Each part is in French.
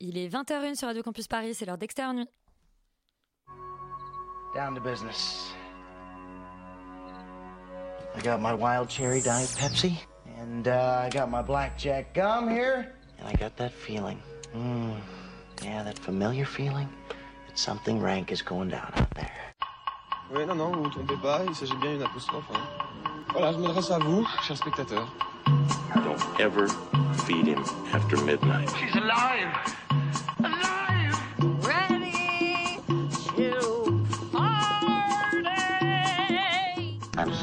Il est 20h01 sur Radio Campus Paris, c'est l'heure d'extérieur nuit. Down to business. I got my wild cherry diet Pepsi, and uh, I got my blackjack gum here, and I got that feeling. Mm, yeah, that familiar feeling that something rank is going down out there. Oui, non, non, vous ne vous trompez pas, il s'agit bien d'une apostrophe. hein. Voilà, je m'adresse à vous, chers spectateurs. Don't ever feed him after midnight. She's! Alive!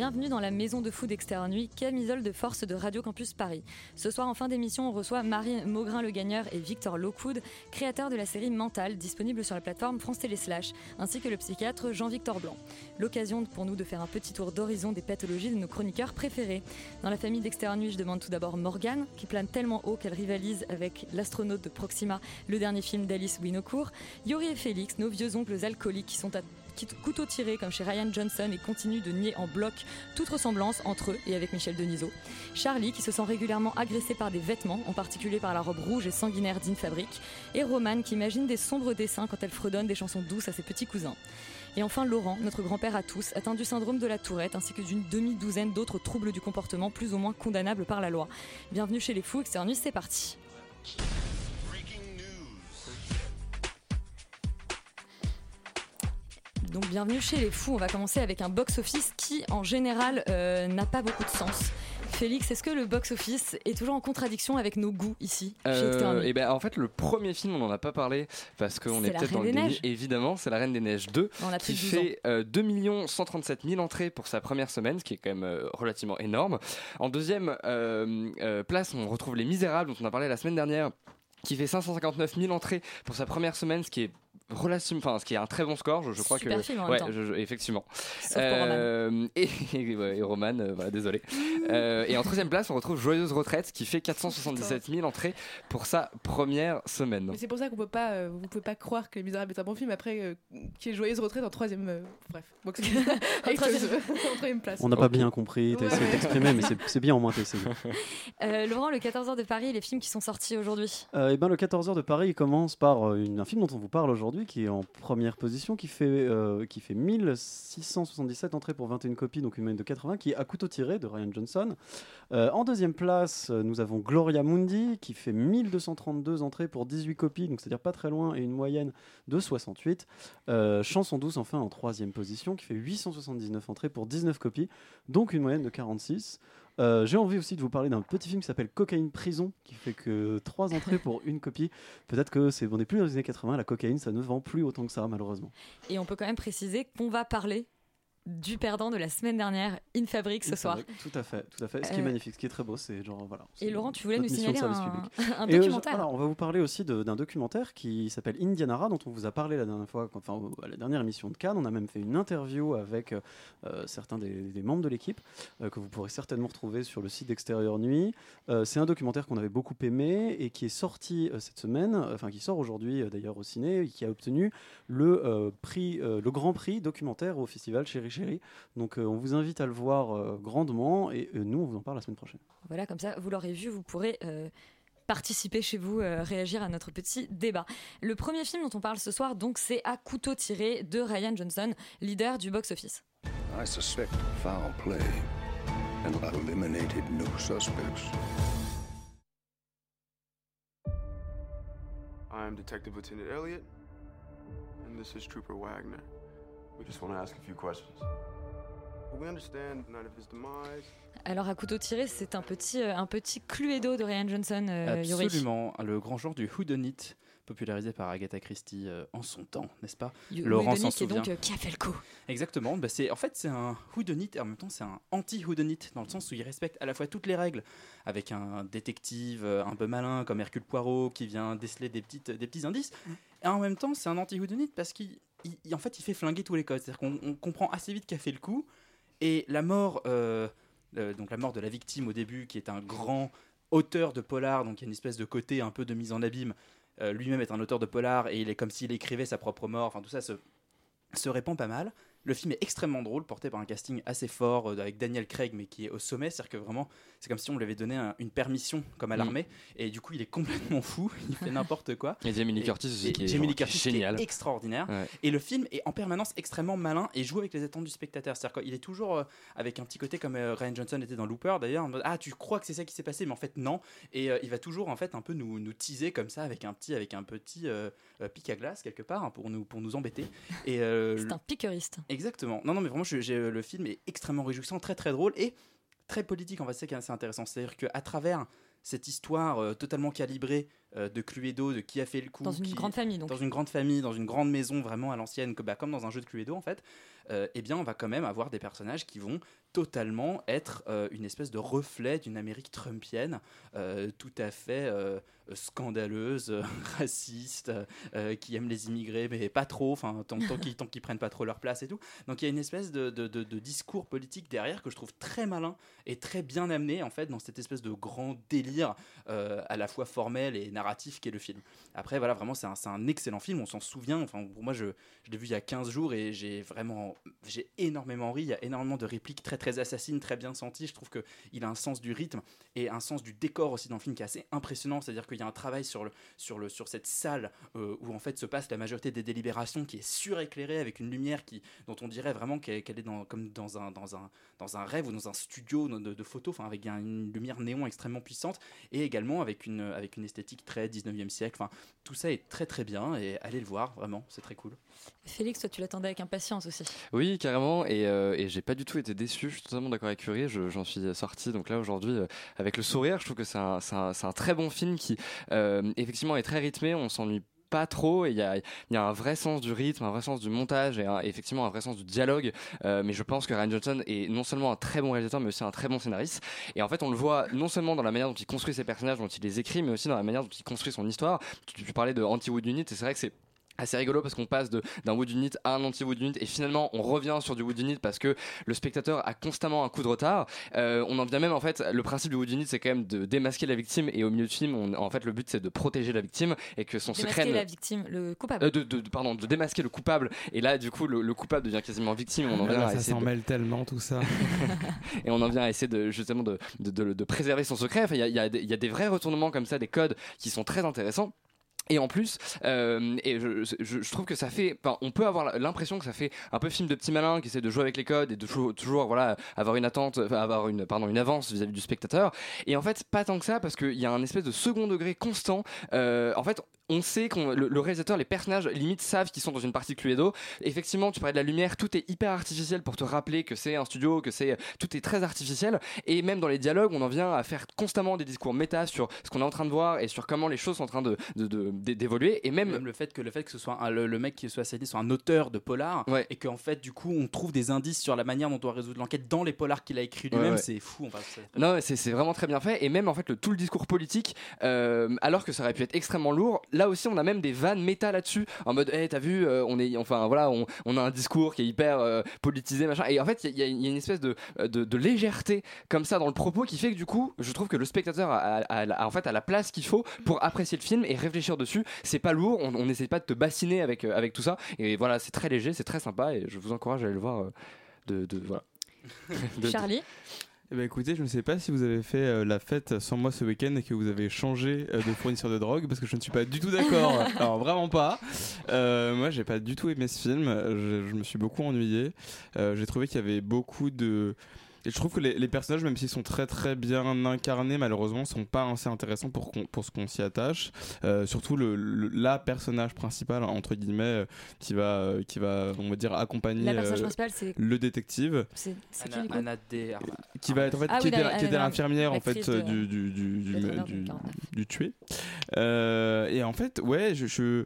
Bienvenue dans la maison de fou d'Extérieur Nuit, camisole de force de Radio Campus Paris. Ce soir, en fin d'émission, on reçoit Marie Maugrain Le Gagneur et Victor Lockwood, créateurs de la série Mental, disponible sur la plateforme France Télé Slash, ainsi que le psychiatre Jean-Victor Blanc. L'occasion pour nous de faire un petit tour d'horizon des pathologies de nos chroniqueurs préférés. Dans la famille d'Extérieur Nuit, je demande tout d'abord Morgane, qui plane tellement haut qu'elle rivalise avec l'astronaute de Proxima, le dernier film d'Alice Winocourt. Yori et Félix, nos vieux oncles alcooliques qui sont à couteau tiré comme chez Ryan Johnson et continue de nier en bloc toute ressemblance entre eux et avec Michel Denisot. Charlie qui se sent régulièrement agressé par des vêtements, en particulier par la robe rouge et sanguinaire d'In Fabric. Et Romane qui imagine des sombres dessins quand elle fredonne des chansons douces à ses petits cousins. Et enfin Laurent, notre grand-père à tous, atteint du syndrome de la tourette ainsi que d'une demi-douzaine d'autres troubles du comportement plus ou moins condamnables par la loi. Bienvenue chez les fous, Extérieur Nuit, c'est parti. Donc bienvenue chez les fous, on va commencer avec un box-office qui en général euh, n'a pas beaucoup de sens. Félix, est-ce que le box-office est toujours en contradiction avec nos goûts ici Nuit et ben en fait le premier film on n'en a pas parlé parce qu'on est, peut-être dans le déni évidemment c'est la Reine des Neiges 2 On a qui plus de 12 ans. fait euh, 2 137 000 entrées pour sa première semaine ce qui est quand même euh, relativement énorme en deuxième euh, euh, place on retrouve Les Misérables dont on a parlé la semaine dernière qui fait 559 000 entrées pour sa première semaine ce qui est relativement enfin ce qui est un très bon score je, je crois Super que film en même ouais temps. je- je- effectivement Sauf pour Roman. et, et, ouais, et Roman, euh, voilà, désolé. Euh, et en troisième place, on retrouve Joyeuse Retraite qui fait 477 000 entrées pour sa première semaine. C'est pour ça qu'on peut pas, euh, vous pouvez pas croire que Les Misérables est un bon film après euh, y ait Joyeuse Retraite en troisième. euh, bref, box en troisième. en troisième place. On n'a pas bien compris, t'as Ouais. essayé d'exprimer, mais c'est- bien au moins t'as essayé. Euh, Laurent, le 14h de Paris, les films qui sont sortis aujourd'hui? Euh, et ben, le 14h de Paris il commence par euh, une- un film dont on vous parle aujourd'hui, qui est en première position, qui fait, euh, qui fait 1677 entrées pour 21 copies, donc une moyenne de 80, qui est à couteau tiré de Ryan Johnson. Euh, en deuxième place, euh, nous avons Gloria Mundi, qui fait 1232 entrées pour 18 copies, donc c'est-à-dire pas très loin, et une moyenne de 68. Euh, Chanson douce, enfin, en troisième position, qui fait 879 entrées pour 19 copies, donc une moyenne de 46. Euh, J'ai envie aussi de vous parler d'un petit film qui s'appelle Cocaïne Prison, qui fait que 3 entrées pour une copie. Peut-être que c'est on n'est plus dans les années 80, la cocaïne ça ne vend plus autant que ça malheureusement. Et on peut quand même préciser qu'on va parler du perdant de la semaine dernière, In Fabric, ce soir. Tout à fait, tout à fait. Ce qui est Euh, magnifique, ce qui est très beau, c'est genre voilà. Et Laurent, tu voulais nous signaler un, euh, documentaire. voilà, on va vous parler aussi d'un documentaire qui s'appelle Indianara, dont on vous a parlé la dernière fois, enfin à la dernière émission de Cannes. On a même fait une interview avec euh, certains des, des membres de l'équipe que vous pourrez certainement retrouver sur le site d'Extérieur Nuit. C'est un documentaire qu'on avait beaucoup aimé et qui est sorti cette semaine, enfin qui sort aujourd'hui d'ailleurs au ciné, et qui a obtenu le prix, le grand prix documentaire au festival Chéri Donc euh, on vous invite à le voir euh, grandement et euh, nous on vous en parle la semaine prochaine. Voilà, comme ça, vous l'aurez vu, vous pourrez euh, participer chez vous, euh, réagir à notre petit débat. Le premier film dont on parle ce soir, donc, c'est À couteau tiré de Ryan Johnson, leader du box-office. I suspect foul play, and I've eliminated no suspects. I'm Detective Lieutenant Elliot, and this is Trooper Wagner. Alors, À couteau tiré, c'est un petit, euh, un petit cluedo de Ryan Johnson, euh, Yuri. Absolument, le grand genre du whodunit, popularisé par Agatha Christie euh, en son temps, n'est-ce pas? You- Laurent Whodunit, s'en souvient. donc euh, qui a fait le coup. Exactement, bah c'est, en fait c'est un whodunit et en même temps c'est un anti-whodunit, dans le sens où il respecte à la fois toutes les règles, avec un détective euh, un peu malin comme Hercule Poirot qui vient déceler des, petites, des petits indices, et en même temps c'est un anti-whodunit parce qu'il il- en fait il fait flinguer tous les codes, c'est-à-dire qu'on on comprend assez vite qui a fait le coup, et la mort... euh, le- donc la mort de la victime au début, qui est un grand auteur de polar, donc il y a une espèce de côté un peu de mise en abîme. Euh, Lui-même est un auteur de polar et il est comme s'il écrivait sa propre mort. Enfin, tout ça se, se répand pas mal. Le film est extrêmement drôle, porté par un casting assez fort euh, avec Daniel Craig, mais qui est au sommet. C'est-à-dire que vraiment, c'est comme si on lui avait donné un- une permission, comme à Mm. l'armée. Et du coup, il est complètement fou. Il fait n'importe quoi. Et Jamie Lee Curtis aussi, et qui est Jamie Lee genre- qui est Curtis, qui est génial. extraordinaire. Ouais. Et le film est en permanence extrêmement malin et joue avec les attentes du spectateur. C'est-à-dire qu'il est toujours euh, avec un petit côté comme euh, Ryan Johnson était dans Looper d'ailleurs. en mode, Ah, tu crois que c'est ça qui s'est passé, mais en fait non. Et euh, il va toujours en fait un peu nous, nous teaser comme ça avec un petit, avec un petit euh, euh, pic à glace quelque part hein, pour nous, pour nous embêter. Et euh, C'est un piqueuriste. Exactement. Non, non, mais vraiment, j'ai- le film est extrêmement réjouissant, très très drôle et très politique. En fait, c'est assez intéressant. C'est-à-dire qu'à travers cette histoire euh, totalement calibrée euh, de Cluedo, de qui a fait le coup, Dans une qui- grande famille, donc. dans une grande famille, dans une grande maison vraiment à l'ancienne, bah, comme dans un jeu de Cluedo en fait, euh, eh bien, on va quand même avoir des personnages qui vont totalement être euh, une espèce de reflet d'une Amérique trumpienne, euh, tout à fait scandaleuse, raciste, qui aime les immigrés, mais pas trop, enfin, tant, tant qu'ils qu'ils prennent pas trop leur place et tout. Donc il y a une espèce de, de- de- de discours politique derrière que je trouve très malin et très bien amené, en fait, dans cette espèce de grand délire à la fois formel et narratif qu'est le film. Après, voilà, vraiment, c'est un, un excellent film, on s'en souvient. Enfin, pour moi, je, je l'ai vu il y a 15 jours et j'ai vraiment, j'ai énormément ri. Il y a énormément de répliques très, très assassines, très bien senties. Je trouve qu'il a un sens du rythme et un sens du décor aussi dans le film qui est assez impressionnant. C'est-à-dire qu'il y a un travail sur, le, sur, le, sur cette salle euh, où en fait se passe la majorité des délibérations qui est suréclairée avec une lumière qui, dont on dirait vraiment qu'elle est dans, comme dans un, dans, un, dans un rêve ou dans un studio de, photos, enfin, avec un- une lumière néon extrêmement puissante et également avec une, avec une esthétique très 19e siècle. Enfin, tout ça est très très bien et allez le voir, vraiment, c'est très cool. Félix, toi, tu l'attendais avec impatience aussi. Oui, carrément, et, euh, et j'ai pas du tout été déçu, je suis totalement d'accord avec Curie, je- j'en suis sorti donc là aujourd'hui euh, avec le sourire, je trouve que c'est un, très bon film qui euh, effectivement est très rythmé, on s'ennuie pas trop et il y a, y a un vrai sens du rythme, un vrai sens du montage et effectivement un vrai sens du dialogue. Euh, mais je pense que Ryan Johnson est non seulement un très bon réalisateur mais aussi un très bon scénariste. Et en fait, on le voit non seulement dans la manière dont il construit ses personnages, dont il les écrit, mais aussi dans la manière dont il construit son histoire. Tu, tu parlais de Anti-Wood Unit et c'est vrai que c'est assez rigolo parce qu'on passe d'un wood unit à un anti wood unit et finalement on revient sur du wood unit parce que le spectateur a constamment un coup de retard Euh, on en vient même en fait le principe du wood unit c'est quand même de démasquer la victime et au milieu du film on- en fait le but c'est de protéger la victime et que son Démasquer secret la victime, le coupable. euh, de, de- de- pardon de démasquer le coupable et là du coup le, le coupable devient quasiment victime on en Ah vient là, à ça essayer s'en de- mêle tellement tout ça. et on en vient à essayer de justement de, de, de- de préserver son secret. Enfin, Il y, a, il y a y a des vrais retournements comme ça, des codes qui sont très intéressants. Et en plus, euh, et je, je- trouve que ça fait, on peut avoir l'impression que ça fait un peu film de petit malin qui essaie de jouer avec les codes et de toujours, voilà, avoir une attente, avoir une, pardon, une avance vis-à-vis du spectateur. Et en fait, pas tant que ça parce qu'il y a un espèce de second degré constant. Euh, en fait, on sait que le, réalisateur, les personnages, limite savent qu'ils sont dans une partie de Cluedo. Effectivement, tu parlais de la lumière, tout est hyper artificiel pour te rappeler que c'est un studio, que c'est tout est très artificiel. Et même dans les dialogues, on en vient à faire constamment des discours méta sur ce qu'on est en train de voir et sur comment les choses sont en train de d'évoluer. Et même, Même le fait que le fait que ce soit un- le, le mec qui soit assassiné soit un auteur de polar et qu'en fait du coup on trouve des indices sur la manière dont on doit résoudre l'enquête dans les polars qu'il a écrit lui-même, ouais. c'est fou. Enfin, c'est- Non, c'est vraiment très bien fait. Et même en fait, le, tout le discours politique, euh, alors que ça aurait pu être extrêmement lourd, là aussi, on a même des vannes méta là-dessus, en mode, hey, t'as vu, euh, on est, enfin voilà, on, on a un discours qui est hyper euh, politisé, machin. Et en fait, il y, a- il y a une espèce de, de, de légèreté comme ça dans le propos qui fait que du coup, je trouve que le spectateur a, a- a- a- en fait a la place qu'il faut pour apprécier le film et réfléchir dessus. C'est pas lourd, on n'essaie pas de te bassiner avec euh, avec tout ça. Et voilà, c'est très léger, c'est très sympa. Et je vous encourage à aller le voir. euh, de, de voilà. De- Charlie Eh ben écoutez, je ne sais pas si vous avez fait euh, la fête sans moi ce week-end et que vous avez changé euh, de fournisseur de drogue parce que je ne suis pas du tout d'accord. Alors vraiment pas. Euh, moi, j'ai pas du tout aimé ce film. Je, je me suis beaucoup ennuyé. Euh, j'ai trouvé qu'il y avait beaucoup de et je trouve que les, les personnages, même s'ils sont très très bien incarnés, malheureusement, sont pas assez intéressants pour, qu'on- pour ce qu'on s'y attache. Euh, surtout le, le- la personnage principal entre guillemets euh, qui va euh, qui va on va dire accompagner La personnage euh, principale, c'est- le détective C'est c'est qui Anna, coup Anna D. qui va être en fait Ah qui oui, était, qui était l'infirmière en fait de- du du du, du, Blade Runner du- de 49. du tué Euh, et en fait ouais je, je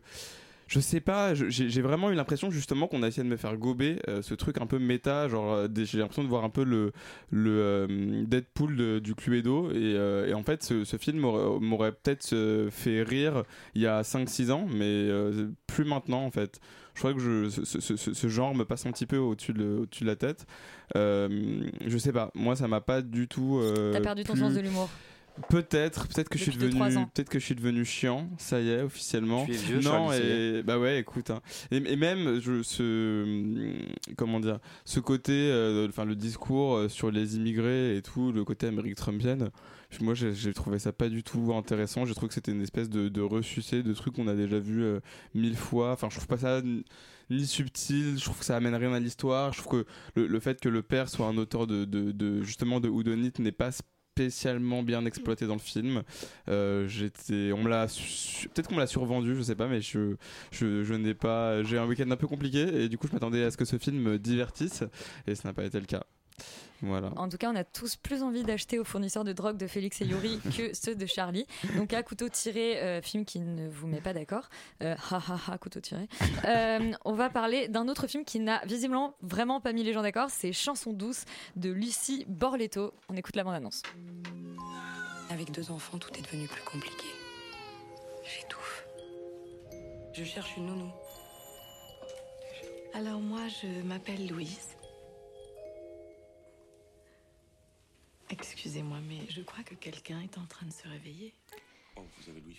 je sais pas, j'ai vraiment eu l'impression justement qu'on a essayé de me faire gober euh, ce truc un peu méta, genre euh, j'ai l'impression de voir un peu le, le euh, Deadpool de- du Cluedo et, euh, et en fait ce, ce film m'aurait peut-être fait rire il y a 5-6 ans mais plus maintenant en fait. Je crois que je, ce, ce- ce- ce genre me passe un petit peu au-dessus de, la tête. Je sais pas, moi ça m'a pas du tout. T'as perdu ton sens de l'humour. Peut-être, peut-être que je suis devenu, peut-être que je suis devenu chiant, ça y est officiellement. Tu es vieux, non et bah ouais, écoute, hein. et, et même je, ce, comment dire, ce côté, euh, enfin le discours euh, sur les immigrés et tout, le côté Amérique Trumpienne. Moi, j'ai trouvé ça pas du tout intéressant. J'ai trouvé que c'était une espèce de, de ressucé de trucs qu'on a déjà vu euh, mille fois. Enfin, je trouve pas ça ni subtil. Je trouve que ça amène rien à l'histoire. Je trouve que le, le fait que le père soit un auteur de, de, de- justement de Houdonite n'est pas spécialement bien exploité dans le film. Euh, j'étais, on me l'a, peut-être qu'on me l'a survendu, je sais pas, mais je, je, je n'ai pas, j'ai un week-end un peu compliqué et du coup je m'attendais à ce que ce film me divertisse et ce n'a pas été le cas. Voilà. En tout cas, on a tous plus envie d'acheter aux fournisseurs de drogue de Félix et Yuri que ceux de Charlie. Donc, à couteau tiré, euh, film qui ne vous met pas d'accord. Euh, ha ha ha, couteau tiré. Euh, on va parler d'un autre film qui n'a visiblement vraiment pas mis les gens d'accord. C'est Chanson douce de Lucie Borletto. On écoute la bande-annonce. Avec deux enfants, tout est devenu plus compliqué. J'étouffe. Je cherche une nounou. Alors moi, je m'appelle Louise. Excusez-moi, mais je crois que quelqu'un est en train de se réveiller.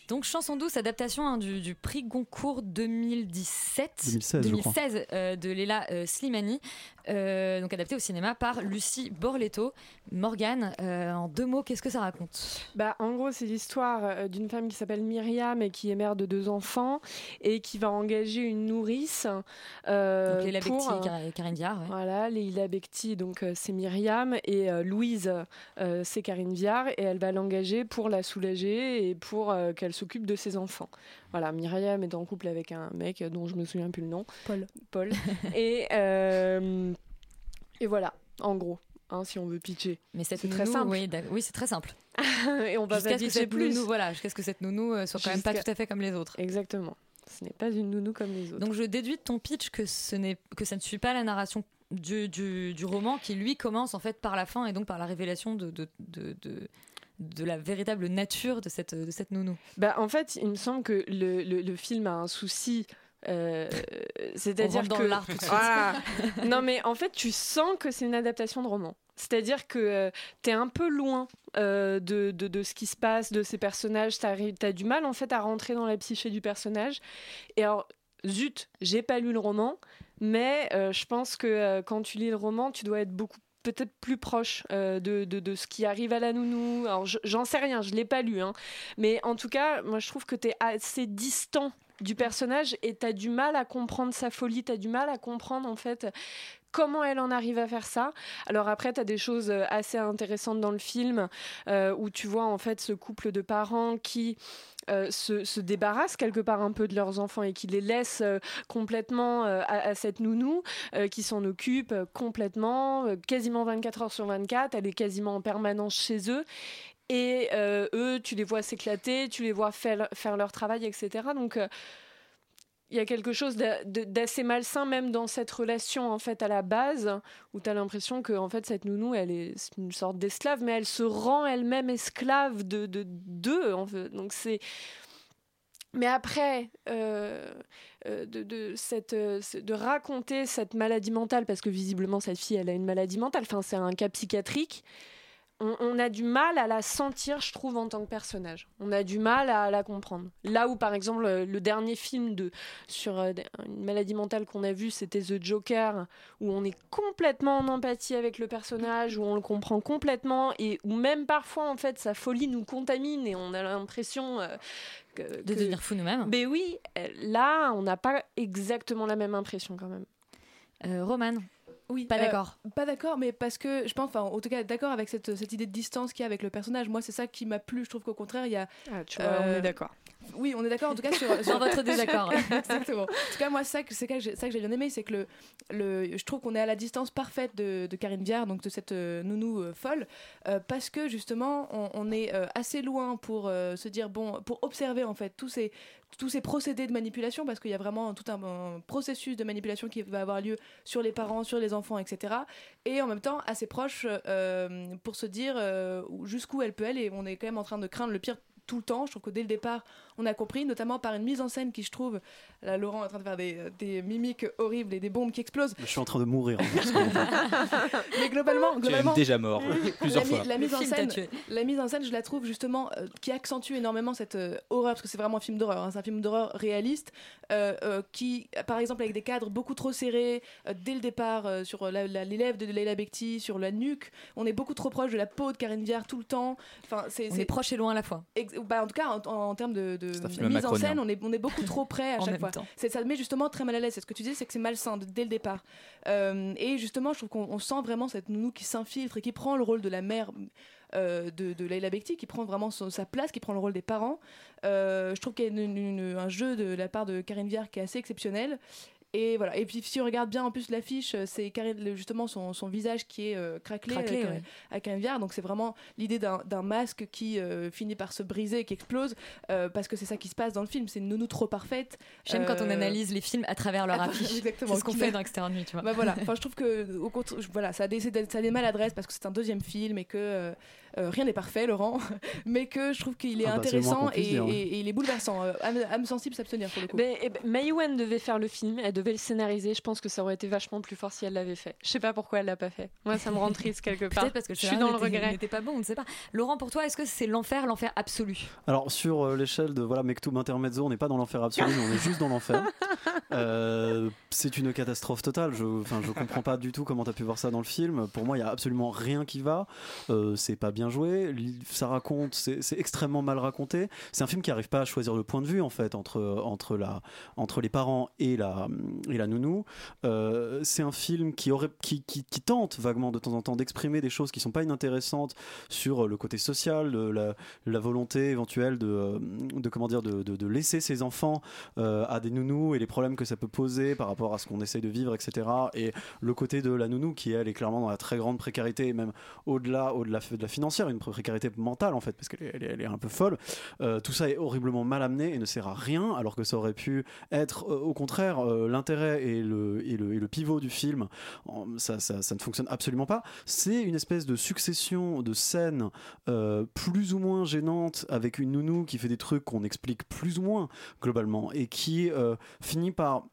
Donc, Chanson douce, adaptation hein, du, du prix Goncourt 2017. 2016, je crois. 2016, euh, de Léla euh, Slimani. Euh, donc, adapté au cinéma par Lucie Borletto. Morgane, euh, en deux mots, qu'est-ce que ça raconte? Bah, en gros, c'est l'histoire d'une femme qui s'appelle Myriam et qui est mère de deux enfants et qui va engager une nourrice. euh, Donc, Léla pour, Becti Car- Karine Viard. ouais. Voilà, Leila Bekti, donc euh, c'est Myriam, et euh, Louise, euh, c'est Karine Viard, et elle va l'engager pour la soulager et pour euh, qu'elle s'occupe de ses enfants. Voilà, Myriam est en couple avec un mec dont je me souviens plus le nom. Paul. Paul. et, euh, et voilà, en gros, hein, si on veut pitcher. Mais cette c'est très nounou, simple. Oui, c'est très simple. et on va Jusqu'à pas que pitcher cette plus. nounou, voilà, jusqu'à ce que cette nounou euh, soit quand même pas tout à fait comme les autres. Exactement. Ce n'est pas une nounou comme les autres. Donc je déduis de ton pitch que ce n'est que ça ne suit pas la narration du, du, du roman qui lui commence en fait par la fin et donc par la révélation de, de, de, de, de la véritable nature de cette, de cette nounou. Bah, en fait, il me semble que le, le- le film a un souci. euh, C'est-à-dire dans que l'art tout de suite. Voilà. non mais en fait tu sens que c'est une adaptation de roman. C'est-à-dire que tu es un peu loin euh, de, de, de ce qui se passe, de ces personnages. Tu as du mal en fait à rentrer dans la psyché du personnage. Et alors, zut, j'ai pas lu le roman, mais euh, je pense que euh, quand tu lis le roman, tu dois être beaucoup peut-être plus proche euh, de, de, ce qui arrive à la nounou. Alors, je- j'en sais rien, je l'ai pas lu, hein. mais en tout cas, moi je trouve que tu es assez distant du personnage et tu as du mal à comprendre sa folie, tu as du mal à comprendre en fait comment elle en arrive à faire ça. Alors après, tu as des choses euh, assez intéressantes dans le film euh, où tu vois en fait ce couple de parents qui euh, se, se débarrassent quelque part un peu de leurs enfants et qui les laissent euh, complètement euh, à, cette nounou qui s'en occupe complètement, quasiment 24 heures sur 24, elle est quasiment en permanence chez eux. Et eux, tu les vois s'éclater, tu les vois faire, faire leur travail, etc. Donc, il y a quelque chose d'assez malsain même dans cette relation en fait à la base où tu as l'impression que en fait cette nounou elle est une sorte d'esclave mais elle se rend elle-même esclave de de d'eux en fait. donc c'est mais après euh, euh, de, euh, de raconter cette maladie mentale parce que visiblement cette fille elle a une maladie mentale enfin c'est un cas psychiatrique on, on a du mal à la sentir, je trouve, en tant que personnage. On a du mal à la comprendre. Là où, par exemple, le, le dernier film de, sur euh, une maladie mentale qu'on a vu, c'était The Joker, où on est complètement en empathie avec le personnage, où on le comprend complètement, et où même parfois, en fait, sa folie nous contamine et on a l'impression euh, que, De devenir fou nous-mêmes. Mais oui, euh, là, on n'a pas exactement la même impression quand même. Euh, Romane Oui, Pas euh, d'accord. Pas d'accord, mais parce que je pense, enfin, en tout cas, d'accord avec cette, cette idée de distance qu'il y a avec le personnage. Moi, c'est ça qui m'a plu. Je trouve qu'au contraire, il y a. tu vois, on est d'accord. Oui, on est d'accord en tout cas sur, Sur votre désaccord. Exactement. En tout cas, moi, ça, c'est ça que j'ai bien aimé, c'est que le, le, je trouve qu'on est à la distance parfaite de, de Karine Viard, donc de cette euh, nounou euh, folle, euh, parce que justement, on, on est assez loin pour se dire, bon, pour observer en fait tous ces, tous ces procédés de manipulation, parce qu'il y a vraiment tout un, un processus de manipulation qui va avoir lieu sur les parents, sur les enfants, etc. Et en même temps, assez proche pour se dire jusqu'où elle peut aller. Et on est quand même en train de craindre le pire tout le temps. Je trouve que dès le départ, on a compris, notamment par une mise en scène qui, je trouve, là, Laurent est en train de faire des, des mimiques horribles et des bombes qui explosent. Je suis en train de mourir. en. Mais globalement, Tu es globalement déjà mort plusieurs la, fois. la mise en scène, la mise en scène, je la trouve justement euh, qui accentue énormément cette euh, horreur parce que c'est vraiment un film d'horreur. hein, c'est un film d'horreur réaliste euh, euh, qui, par exemple, avec des cadres beaucoup trop serrés euh, dès le départ euh, sur la- la- les lèvres de Leila Bekti, sur la nuque, on est beaucoup trop proche de la peau de Karine Viard tout le temps. Enfin, c'est On est proche et loin à la fois. Ex- bah, en tout cas, en, en- en termes de, mise en scène, on est, on est beaucoup trop près à chaque fois. ça me met justement très mal à l'aise. C'est ce que tu dis, c'est que c'est malsain de- dès le départ. Euh, et justement, je trouve qu'on on sent vraiment cette nounou qui s'infiltre et qui prend le rôle de la mère euh, de, de Leila Bekti, qui prend vraiment son- sa place, qui prend le rôle des parents. Euh, je trouve qu'il y a une- une- un jeu de la part de Karine Viard qui est assez exceptionnel. Et voilà. Et puis si on regarde bien en plus l'affiche, c'est Karine- le- justement son, son visage qui est euh, craquelé, Craquelé, avec, ouais. avec. Donc c'est vraiment l'idée d'un masque qui euh, finit par se briser, qui explose, euh, parce que c'est ça qui se passe dans le film. C'est une nounou trop parfaite. J'aime quand on Euh, analyse les films à travers leur affiche. exactement. C'est ce qu'on fait dans Externe Nuit, tu vois. bah voilà, enfin, je trouve que au contraire, je- voilà, ça a des, c'est des- ça a des maladresses parce que c'est un deuxième film et que euh, euh, rien n'est parfait, Laurent, mais que je trouve qu'il est Ah bah, intéressant et, dire, et- et il est bouleversant. Euh, âme, âme sensible s'abstenir pour le coup. Ben, eh ben, Mai Wen devait faire le film, elle devait le scénariser. Je pense que ça aurait été vachement plus fort si elle l'avait fait. Je sais pas pourquoi elle l'a pas fait. Moi, ça me rend triste quelque part. Peut-être parce que je suis dans le regret. n'était pas bon, on ne sait pas. Laurent, pour toi, est-ce que c'est l'enfer, l'enfer absolu? Alors sur euh, l'échelle de voilà Mektoub Intermezzo, on n'est pas dans l'enfer absolu, mais on est juste dans l'enfer. Euh, c'est une catastrophe totale. Je, enfin, je comprends pas du tout comment tu as pu voir ça dans le film. Pour moi, il y a absolument rien qui va. Euh, c'est pas bien joué. Ça raconte, c'est extrêmement mal raconté. C'est un film qui arrive pas à choisir le point de vue en fait entre entre la entre les parents et la et la nounou. Euh, c'est un film qui aurait qui, tente vaguement de temps en temps d'exprimer des choses qui sont pas inintéressantes sur le côté social, de la, volonté éventuelle de, euh, de comment dire de, laisser ses enfants euh, à des nounous et les problèmes que ça peut poser par rapport à ce qu'on essaye de vivre, etc. Et le côté de la nounou qui elle est clairement dans la très grande précarité et même au-delà au-delà de la une précarité mentale en fait parce qu'elle est, un peu folle. Euh, tout ça est horriblement mal amené et ne sert à rien alors que ça aurait pu être euh, au contraire euh, l'intérêt et le, et, le, et le pivot du film. Ça, ça, ça ne fonctionne absolument pas. C'est une espèce de succession de scènes plus ou moins gênantes avec une nounou qui fait des trucs qu'on explique plus ou moins globalement et qui finit par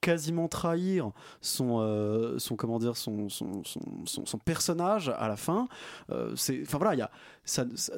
quasiment trahir son, euh, son comment dire son, son, son, son- son personnage à la fin. Euh, enfin voilà il y a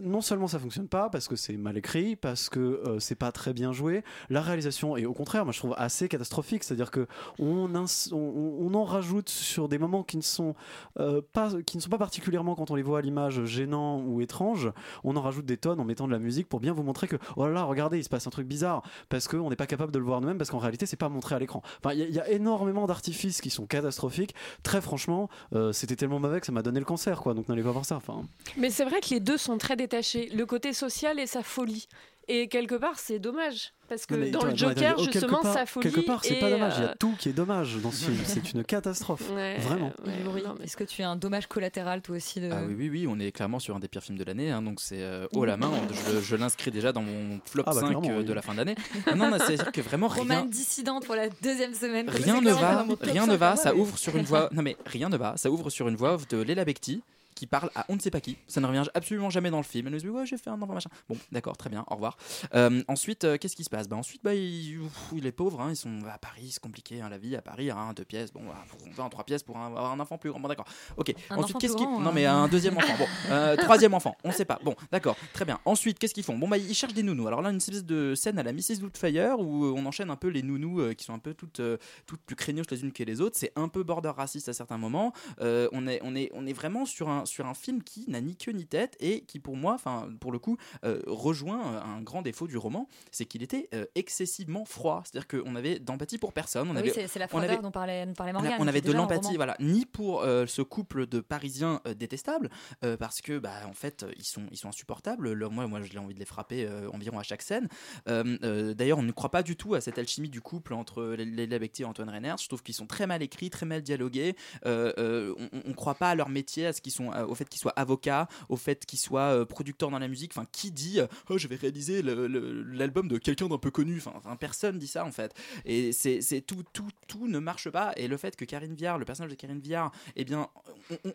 non seulement ça fonctionne pas parce que c'est mal écrit parce que euh, c'est pas très bien joué la réalisation est au contraire moi je trouve assez catastrophique. C'est à dire que on, on, en rajoute sur des moments qui ne sont euh, pas qui ne sont pas particulièrement quand on les voit à l'image gênants ou étranges on en rajoute des tonnes en mettant de la musique pour bien vous montrer que oh là là regardez il se passe un truc bizarre parce qu'on n'est pas capable de le voir nous-mêmes parce qu'en réalité c'est pas montré à l'écran. Enfin il y, a- il y a énormément d'artifices qui sont catastrophiques. Très franchement euh, c'était tellement mauvais que ça m'a donné le cancer quoi donc n'allez pas voir ça enfin. Mais c'est vrai que les deux sont très détachés, le côté social et sa folie. Et quelque part, c'est dommage. Parce que mais dans le Joker, justement, part- sa folie. quelque part c'est pas dommage il y a euh, tout qui est dommage dans ce film c'est une catastrophe Ouais, vraiment ouais, mais- Est-ce que tu as un dommage collatéral, toi aussi de... Ah oui, oui, oui, on est clairement sur un des pires films de l'année, hein, donc c'est euh, haut la main. Je, je l'inscris déjà dans mon flop Ah bah, 5 euh, oui. de la fin d'année. Ah non, non, c'est-à-dire que vraiment rien, Romane dissidente pour la deuxième semaine. rien ne va, rien ne 5 va. moi, Ça ouvre sur une voix. Non mais rien ne va. Ça ouvre sur une voix off de Léla Bekti qui parle à on ne sait pas qui. Ça ne revient absolument jamais dans le film. Elle nous dit ouais j'ai fait un enfant machin. Bon d'accord très bien au revoir. Euh, ensuite euh, qu'est-ce qui se passe? Bah ensuite bah il, ouf, il est pauvre. Hein, ils sont à Paris c'est compliqué hein, la vie à Paris hein, deux pièces bon bah, on va en trois pièces pour un- avoir un enfant plus grand. Bon d'accord ok. Un ensuite qu'est-ce qui non mais un deuxième enfant bon euh, troisième enfant on sait pas bon d'accord très bien. Ensuite qu'est-ce qu'ils font? Bon bah ils cherchent des nounous. Alors là une espèce de scène à la Mrs Doubtfire où euh, on enchaîne un peu les nounous qui sont un peu toutes toutes plus craigneuses les unes que les autres. C'est un peu border raciste à certains moments. On, est, on, est, on est vraiment sur un, sur un film qui n'a ni queue ni tête et qui, pour moi, enfin, pour le coup, euh, rejoint euh, un grand défaut du roman, c'est qu'il était euh, excessivement froid. C'est-à-dire qu'on avait d'empathie pour personne. On Oui, avait, c'est la on froideur avait- dont parlait, dont parlait on Morgane. on avait de l'empathie, voilà, ni pour euh, ce couple de Parisiens détestables, parce que, bah, en fait, ils sont, ils sont insupportables. Le- moi, moi, j'ai envie de les frapper environ à chaque scène. D'ailleurs, on ne croit pas du tout à cette alchimie du couple entre Léla Becti et Antoine Reiner. Je trouve qu'ils sont très mal écrits, très mal dialogués. On ne croit pas à leur métier, à ce qu'ils sont, au fait qu'ils soient avocats, au fait qu'ils soient euh, producteurs dans la musique. Enfin, qui dit, euh, oh, je vais réaliser l'album de quelqu'un d'un peu connu. Enfin, enfin, personne dit ça en fait. Et c'est c'est tout, tout, tout ne marche pas. Et le fait que Karine Viard, le personnage de Karine Viard, eh bien,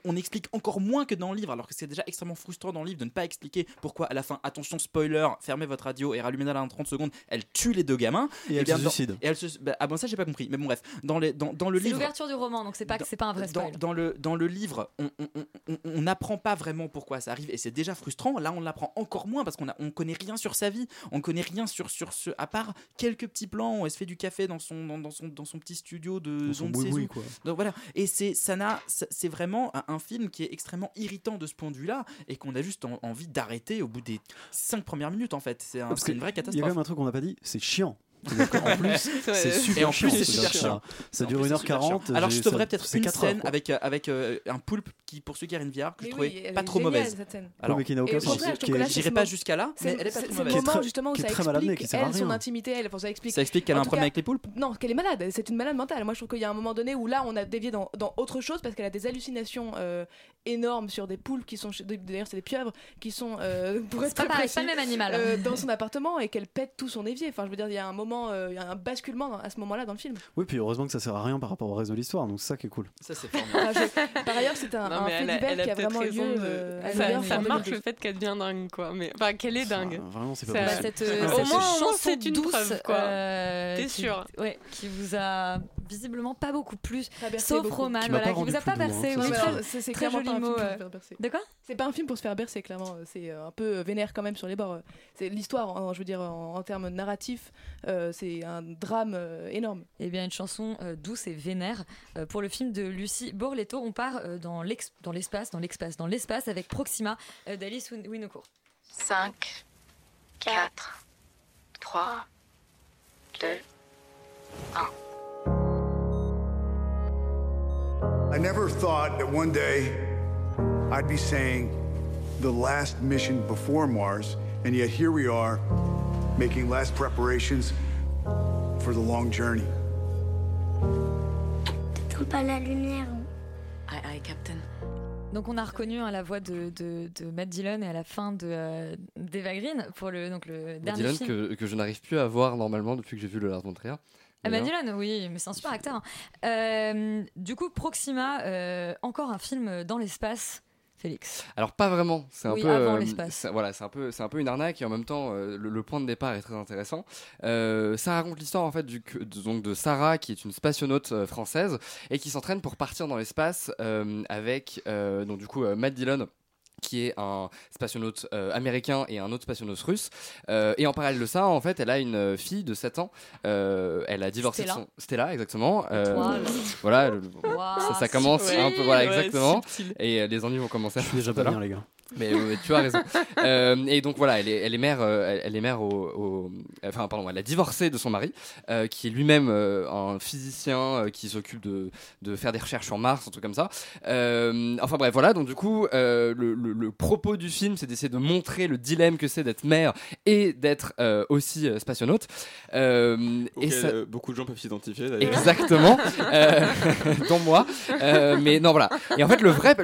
on, explique encore moins que dans le livre, alors que c'est déjà extrêmement frustrant dans le livre de ne pas expliquer pourquoi à la fin, attention spoiler, fermez votre radio et rallumez-la dans 30 secondes, elle tue les deux gamins. Et Eh elle bien, se dans- suicide. Et elle se, bah, ah bon ça j'ai pas compris. Mais bon bref, dans, les, dans, dans le C'est livre l'ouverture du roman, donc c'est pas, c'est pas un vrai dans, spoil. dans le, dans le livre, on- on- on- on- n'apprend pas vraiment pourquoi ça arrive et c'est déjà frustrant. Là, on l'apprend encore moins parce qu'on on connaît rien sur sa vie, on connaît rien sur, sur ce, à part quelques petits plans où elle se fait du café dans son, dans, dans son, dans son petit studio de Dans son on ne sait boui-boui, où. quoi. Donc voilà, et c'est ça n'a, c'est vraiment un, film qui est extrêmement irritant de ce point de vue-là et qu'on a juste en- envie d'arrêter au bout des cinq premières minutes en fait. C'est un- une vraie Il y a quand catastrophe. même un truc qu'on n'a pas dit, c'est chiant. Qu'en plus, c'est super et en chiant. plus, c'est C'est-à-dire super que chiant. Ça, En dure plus, c'est 1h40. super chiant. Alors, je sauverais peut-être une 4 heures, scène quoi. avec, euh, avec euh, un poulpe qui poursuit Karine Viard que Mais je trouvais pas trop mauvaise. Oui, mais qui n'a aucun sens. J'irai pas jusqu'à là, mais C'est elle est pas trop c'est le mauvaise. moment très- justement où ça très mal amené, explique qui sert à elle son intimité, elle, ça explique. Ça explique qu'elle a En un problème avec les poulpes Non, qu'elle est malade, c'est une malade mentale. Moi je trouve qu'il y a un moment donné où là on a dévié dans, autre chose parce qu'elle a des hallucinations euh, énormes sur des poules qui sont, d'ailleurs c'est des pieuvres qui sont, pour être C'est pas très pareil, c'est pas le même animal. dans son appartement et qu'elle pète tout son évier. Enfin je veux dire, il y a un moment, euh, il y a un basculement dans- à ce moment-là dans le film. Oui, puis heureusement que ça sert à rien par rapport au reste de l'histoire, donc c'est ça qui est cool. Ça, c'est Enfin, je- Par ailleurs, c'est un, Non, un fait divers qui a vraiment lieu de- euh, à ça, ça 2002. le fait qu'elle devient dingue, quoi. Mais enfin, qu'elle est dingue. Vraiment, c'est pas Ça- possible. Cette, Au euh, moins- cette au moins, c'est une douce, preuve, quoi. euh, T'es sûr Ouais, qui vous a visiblement pas beaucoup plus, sauf. Roman, Qui voilà, vous a pas bercé. oui, c'est très- joli pas un mot, euh. se faire bercer. De quoi C'est pas un film pour se faire bercer, clairement. C'est un peu vénère quand même sur les bords. C'est l'histoire, je veux dire, en, en termes narratifs, euh, c'est un drame euh, énorme. Eh bien, une chanson euh, douce et vénère euh, pour le film de Lucie Borletto. On part euh, dans l'espace, dans l'espace, dans l'espace avec Proxima euh, d'Alice Win- Winocourt. 5, 4, 3, 2, 1. I never thought that one day I'd be saying the last mission before Mars, and yet here we are making last preparations for the long journey. Pas la lumière. Aye, aye, Captain. Donc on a reconnu hein, la voix de, de, de Matt Dillon et à la fin de euh, d'Eva Green pour le donc le dernier Dylan film. que, que je n'arrive plus à voir normalement depuis que j'ai vu le Lars von Trier. Ah D'ailleurs. Dylan, oui, mais c'est un super acteur. hein. Euh, du coup, Proxima, euh, encore un film dans l'espace, Félix. Alors pas vraiment, c'est un Oui, peu avant euh, l'espace. Voilà, c'est un peu c'est un peu une arnaque et en même temps euh, le, le point de départ est très intéressant. Euh, ça raconte l'histoire en fait du de, donc de Sarah qui est une spationaute euh, française et qui s'entraîne pour partir dans l'espace euh, avec euh, donc du coup euh, Matt Dillon qui est un spationaute euh, américain et un autre spationaute russe. Euh, et en parallèle de ça, en fait, elle a une fille de 7 ans. Euh, elle a divorcé Stella. de son... Stella, exactement. Euh, voilà, le- Ouah, ça, ça commence un peu, voilà, ouais, exactement. subtil. Et euh, les ennuis vont commencer à Je suis déjà pas bien, les gars. Mais, euh, tu as raison. Euh, et donc voilà, elle est, elle est mère, euh, elle, est mère au, au- enfin pardon, elle a divorcé de son mari, qui est lui-même un physicien qui s'occupe de, de faire des recherches sur Mars, un truc comme ça. Enfin bref, voilà. Donc du coup, le, le- le propos du film, c'est d'essayer de montrer le dilemme que c'est d'être mère et d'être aussi spationaute. Et auquel, ça, beaucoup de gens peuvent s'identifier d'ailleurs. Exactement, dont moi. Mais non, voilà. Et en fait, le vrai,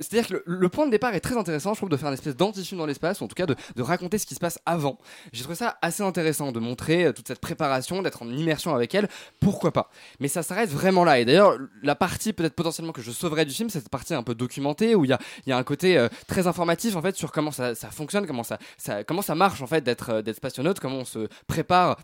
c'est-à-dire que le, le point de départ est très intéressant, je trouve, de faire une espèce d'antifilm dans l'espace, ou en tout cas de, raconter ce qui se passe avant. J'ai trouvé ça assez intéressant de montrer euh, toute cette préparation, d'être en immersion avec elle. Pourquoi pas? Mais ça s'arrête vraiment là. Et d'ailleurs, la partie peut-être potentiellement que je sauverais du film, c'est cette partie un peu documentée où il y a, un côté euh, très informatif en fait sur comment ça, ça fonctionne, comment ça, ça, comment ça marche en fait d'être euh, d'être spationaute, comment on se prépare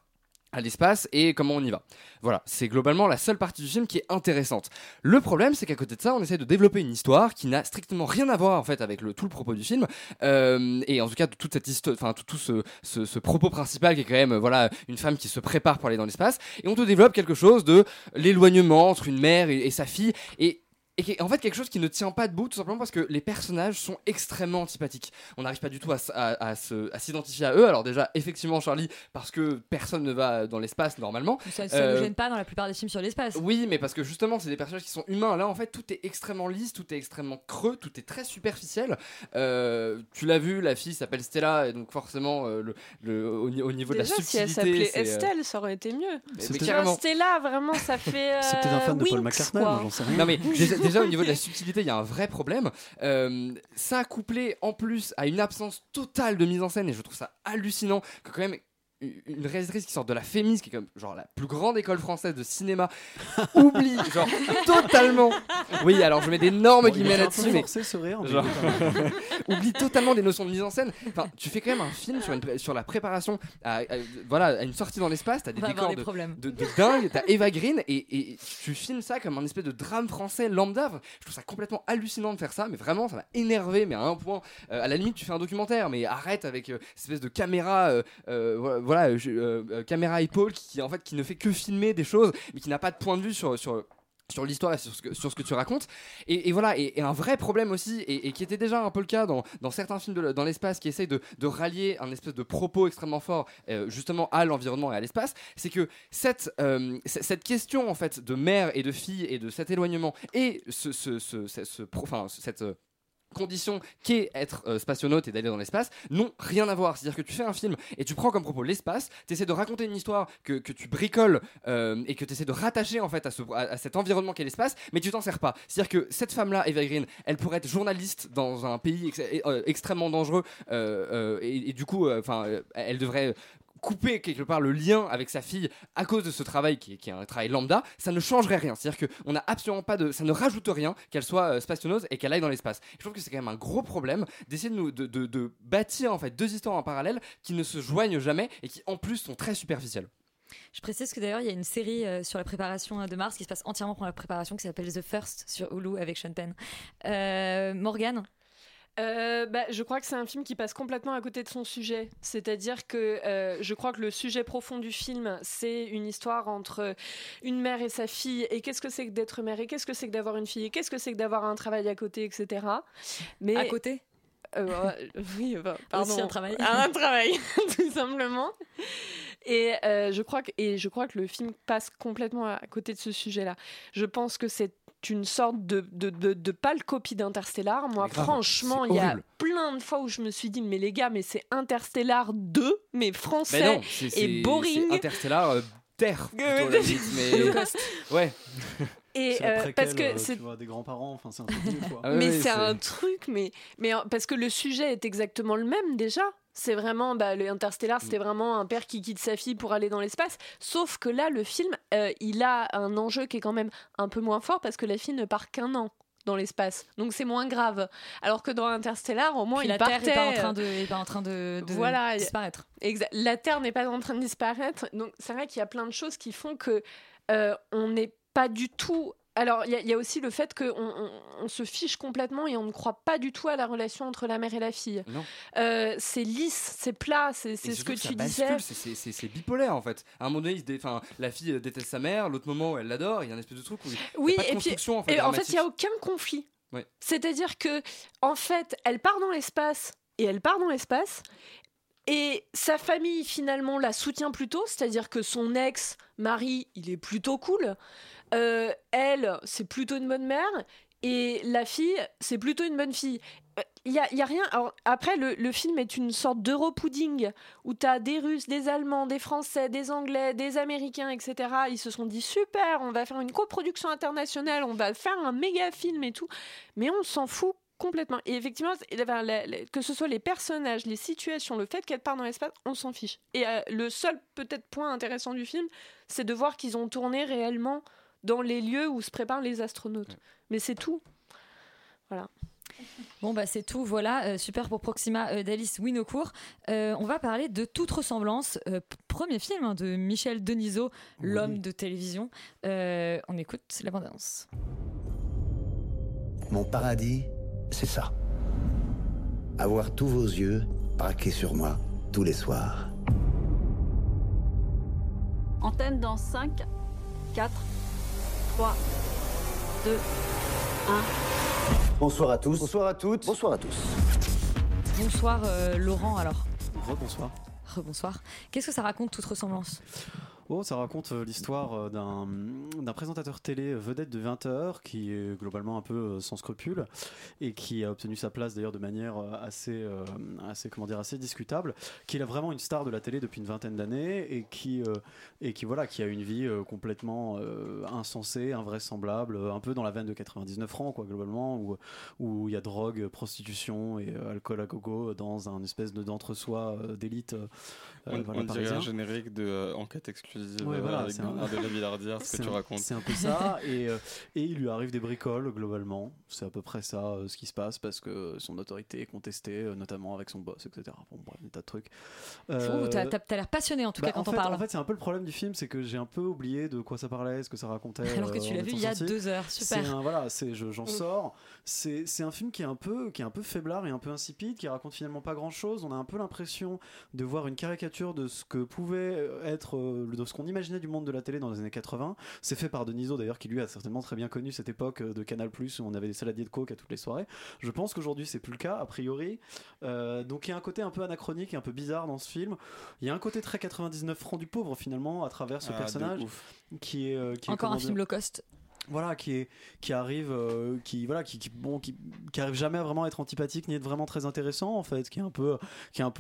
à l'espace et comment on y va. Voilà, c'est globalement la seule partie du film qui est intéressante. Le problème, c'est qu'à côté de ça, on essaie de développer une histoire qui n'a strictement rien à voir en fait avec tout le propos du film, Euh, et en tout cas de toute cette histoire, enfin tout, tout ce, propos principal qui est quand même voilà une femme qui se prépare pour aller dans l'espace, et on te développe quelque chose de l'éloignement entre une mère et, et sa fille, et et qui est en fait quelque chose qui ne tient pas debout tout simplement parce que les personnages sont extrêmement antipathiques. On n'arrive pas du tout à, à- à se- à s'identifier à eux. Alors déjà, effectivement, Charlie, parce que personne ne va dans l'espace normalement. Ça, ça Euh, ne gêne pas dans la plupart des films sur l'espace. oui, mais parce que justement, c'est des personnages qui sont humains. Là, en fait, tout est extrêmement lisse, tout est extrêmement creux, tout est très superficiel. Euh, tu l'as vu, la fille s'appelle Stella, et donc forcément, euh, le, le- au, ni- au niveau Déjà, de la si elle subtilité. s'appelait euh, Estelle, ça aurait été mieux. mais carrément. Stella, vraiment, ça fait. C'est peut-être un fan de Paul McCartney, j'en sais rien. Non mais déjà, au niveau de la subtilité, il y a un vrai problème. Euh, ça couplé en plus à une absence totale de mise en scène et je trouve ça hallucinant que quand même une réalisatrice qui sort de la FEMIS, qui est comme genre la plus grande école française de cinéma, oublie genre totalement. Oui, alors je mets d'énormes Bon, il guillemets là-dessus, mais forcé, ce rire, genre, oublie totalement des notions de mise en scène. Enfin, tu fais quand même un film sur, une, sur la préparation à, à- voilà, à une sortie dans l'espace. T'as des décors des de, problèmes. de, de dingue. T'as Eva Green et, et tu filmes ça comme un espèce de drame français lambda. Je trouve ça complètement hallucinant de faire ça, mais vraiment, ça m'a énervé. Mais à un point, euh, à la limite, tu fais un documentaire, mais arrête avec euh, cette espèce de caméra, euh, euh, voilà, voilà, je- euh, euh, caméra épaule qui, en fait, qui ne fait que filmer des choses, mais qui n'a pas de point de vue sur sur sur l'histoire sur ce, que, sur ce que tu racontes. Et, voilà et, un vrai problème aussi et, qui était déjà un peu le cas dans, dans certains films dans l'espace qui essayent de, de rallier un espèce de propos extrêmement fort euh, justement à l'environnement et à l'espace c'est que cette, cette question en fait de mère et de fille et de cet éloignement et ce, ce, ce, ce- cette condition qu'est être euh, et d'aller dans l'espace n'ont rien à voir. C'est-à-dire que tu fais un film et tu prends comme propos l'espace, tu essaies de raconter une histoire que, que tu bricoles euh, et que tu essaies de rattacher en fait à, ce, à, cet environnement qu'est l'espace, mais tu t'en sers pas. C'est-à-dire que cette femme-là, Eva Green, elle pourrait être journaliste dans un pays euh, extrêmement dangereux euh, et, et du coup, elle devrait couper quelque part le lien avec sa fille à cause de ce travail qui est, un travail lambda, ça ne changerait rien. C'est-à-dire qu'on n'a absolument pas de. Ça ne rajoute rien qu'elle soit euh, spationneuse et qu'elle aille dans l'espace. Je trouve que c'est quand même un gros problème d'essayer de, de, de- bâtir en fait deux histoires en parallèle qui ne se joignent jamais et qui en plus sont très superficielles. Je précise que d'ailleurs, il y a une série euh, sur la préparation euh, de Mars qui se passe entièrement pour la préparation qui s'appelle The First sur Hulu avec Sean Penn. Morgane Euh, bah, je crois que c'est un film qui passe complètement à côté de son sujet. C'est-à-dire que euh, je crois que le sujet profond du film, c'est une histoire entre une mère et sa fille. Et qu'est-ce que c'est que d'être mère? Et qu'est-ce que c'est que d'avoir une fille? Et qu'est-ce que c'est que d'avoir un travail à côté, etc. Mais À côté? Euh, oui, bah, pardon. Aussi un travail. Un travail, tout simplement. Et, euh, je crois que, et je crois que le film passe complètement à côté de ce sujet-là. Je pense que c'est une sorte de, de, de, de pâle copie d'Interstellar. Moi, grave, franchement, il y a plein de fois où je me suis dit, mais les gars, mais c'est Interstellar 2, mais français Mais non, et boring. Interstellar euh, Terre. plutôt, mais-. Ouais. Et euh, parce que euh, c'est tu vois, des grands-parents, enfin c'est un truc quoi. Ah ouais, mais ouais, c'est un truc, mais, mais en- parce que le sujet est exactement le même déjà. C'est vraiment, bah, le Interstellar, c'était Mm. vraiment un père qui quitte sa fille pour aller dans l'espace. Sauf que là, le film, euh, il a un enjeu qui est quand même un peu moins fort parce que la fille ne part qu'un an dans l'espace. Donc c'est moins grave. Alors que dans Interstellar, au moins, Puis il la Terre partait. n'est pas en train de, est pas en train de, de Voilà. disparaître. Exa- La Terre n'est pas en train de disparaître. Donc c'est vrai qu'il y a plein de choses qui font que euh, on n'est pas du tout. Alors il y, a- il y a aussi le fait qu'on on, on se fiche complètement et on ne croit pas du tout à la relation entre la mère et la fille. Non. Euh, c'est lisse, c'est plat, c'est ce que tu disais. c'est- bipolaire en fait. À un moment donné, dé- enfin, la fille déteste sa mère, l'autre moment elle l'adore. Il y a un espèce de truc où il y a Oui, pas de et puis en fait. et en fait, il n'y a aucun conflit. Ouais. C'est-à-dire que, en fait, elle part dans l'espace et elle part dans l'espace. Et sa famille, finalement, la soutient plutôt, c'est-à-dire que son ex-mari, il est plutôt cool. Euh, elle, c'est plutôt une bonne mère. Et la fille, c'est plutôt une bonne fille. Il y a, y a rien. Après, le, le film est une sorte d'euro-pudding où tu as des Russes, des Allemands, des Français, des Anglais, des Américains, etc. Ils se sont dit super, on va faire une coproduction internationale, on va faire un méga film et tout. Mais on s'en fout complètement. Et effectivement, que ce soit les personnages, les situations, le fait qu'elle part dans l'espace, on s'en fiche. Et euh, le seul peut-être point intéressant du film, c'est de voir qu'ils ont tourné réellement dans les lieux où se préparent les astronautes. Mais c'est tout. Voilà. Bon, bah c'est tout, voilà. Euh, super pour Proxima euh, d'Alice Winocourt. Euh, on va parler de toute ressemblance. Euh, premier film hein, de Michel Denisot, l'homme de télévision. Euh, on écoute la bande-annonce. Mon paradis, c'est ça. Avoir tous vos yeux braqués sur moi tous les soirs. Antenne dans 5, 4, 3, 2, Bonsoir à tous. Bonsoir à toutes. Bonsoir à tous. Bonsoir euh, Laurent alors. Rebonsoir. Rebonsoir. Qu'est-ce que ça raconte toute ressemblance? Oh, ça raconte euh, l'histoire euh, d'un présentateur télé vedette de 20 heures qui est globalement un peu euh, sans scrupules et qui a obtenu sa place d'ailleurs de manière assez, assez, comment dire, assez discutable, qui est vraiment une star de la télé depuis une vingtaine d'années et qui, et qui, voilà, qui a une vie complètement insensée, invraisemblable, un peu dans la veine de 99 francs, quoi, globalement, où il y a drogue, prostitution et alcool à gogo dans un espèce de d'entre-soi d'élite. Euh, On, voilà, on dirait un générique de euh, enquête exclusive Ouais, euh, voilà, avec un- de la Villardière, ce que tu racontes. C'est un peu ça, et, euh, et il lui arrive des bricoles globalement. C'est à peu près ça euh, ce qui se passe parce que son autorité est contestée, euh, notamment avec son boss, etc. Bon, bref, des tas de trucs. Euh, T'as t'as l'air passionné en tout bah, cas quand en on parle. En fait, c'est un peu le problème du film, c'est que j'ai un peu oublié de quoi ça parlait, ce que ça racontait. Alors que tu l'as vu il y a sorti. deux heures, super. Un- voilà, j'en Mm. sors. C'est c'est un film qui est un peu qui est un peu faiblard et un peu insipide, qui raconte finalement pas grand chose. On a un peu l'impression de voir une caricature de ce que pouvait être euh, de ce qu'on imaginait du monde de la télé dans les années 80. C'est fait par Deniso d'ailleurs, qui lui a certainement très bien connu cette époque euh, de Canal Plus où on avait des saladiers de coke à toutes les soirées. Je pense qu'aujourd'hui c'est plus le cas a priori. Euh, donc il y a un côté un peu anachronique et un peu bizarre dans ce film. Il y a un côté très 99 francs du pauvre finalement à travers ce Ah, personnage qui est euh, qui est, Encore un film low cost. Voilà qui est qui arrive euh, qui voilà qui, arrive jamais à vraiment être antipathique ni être vraiment très intéressant en fait qui est un peu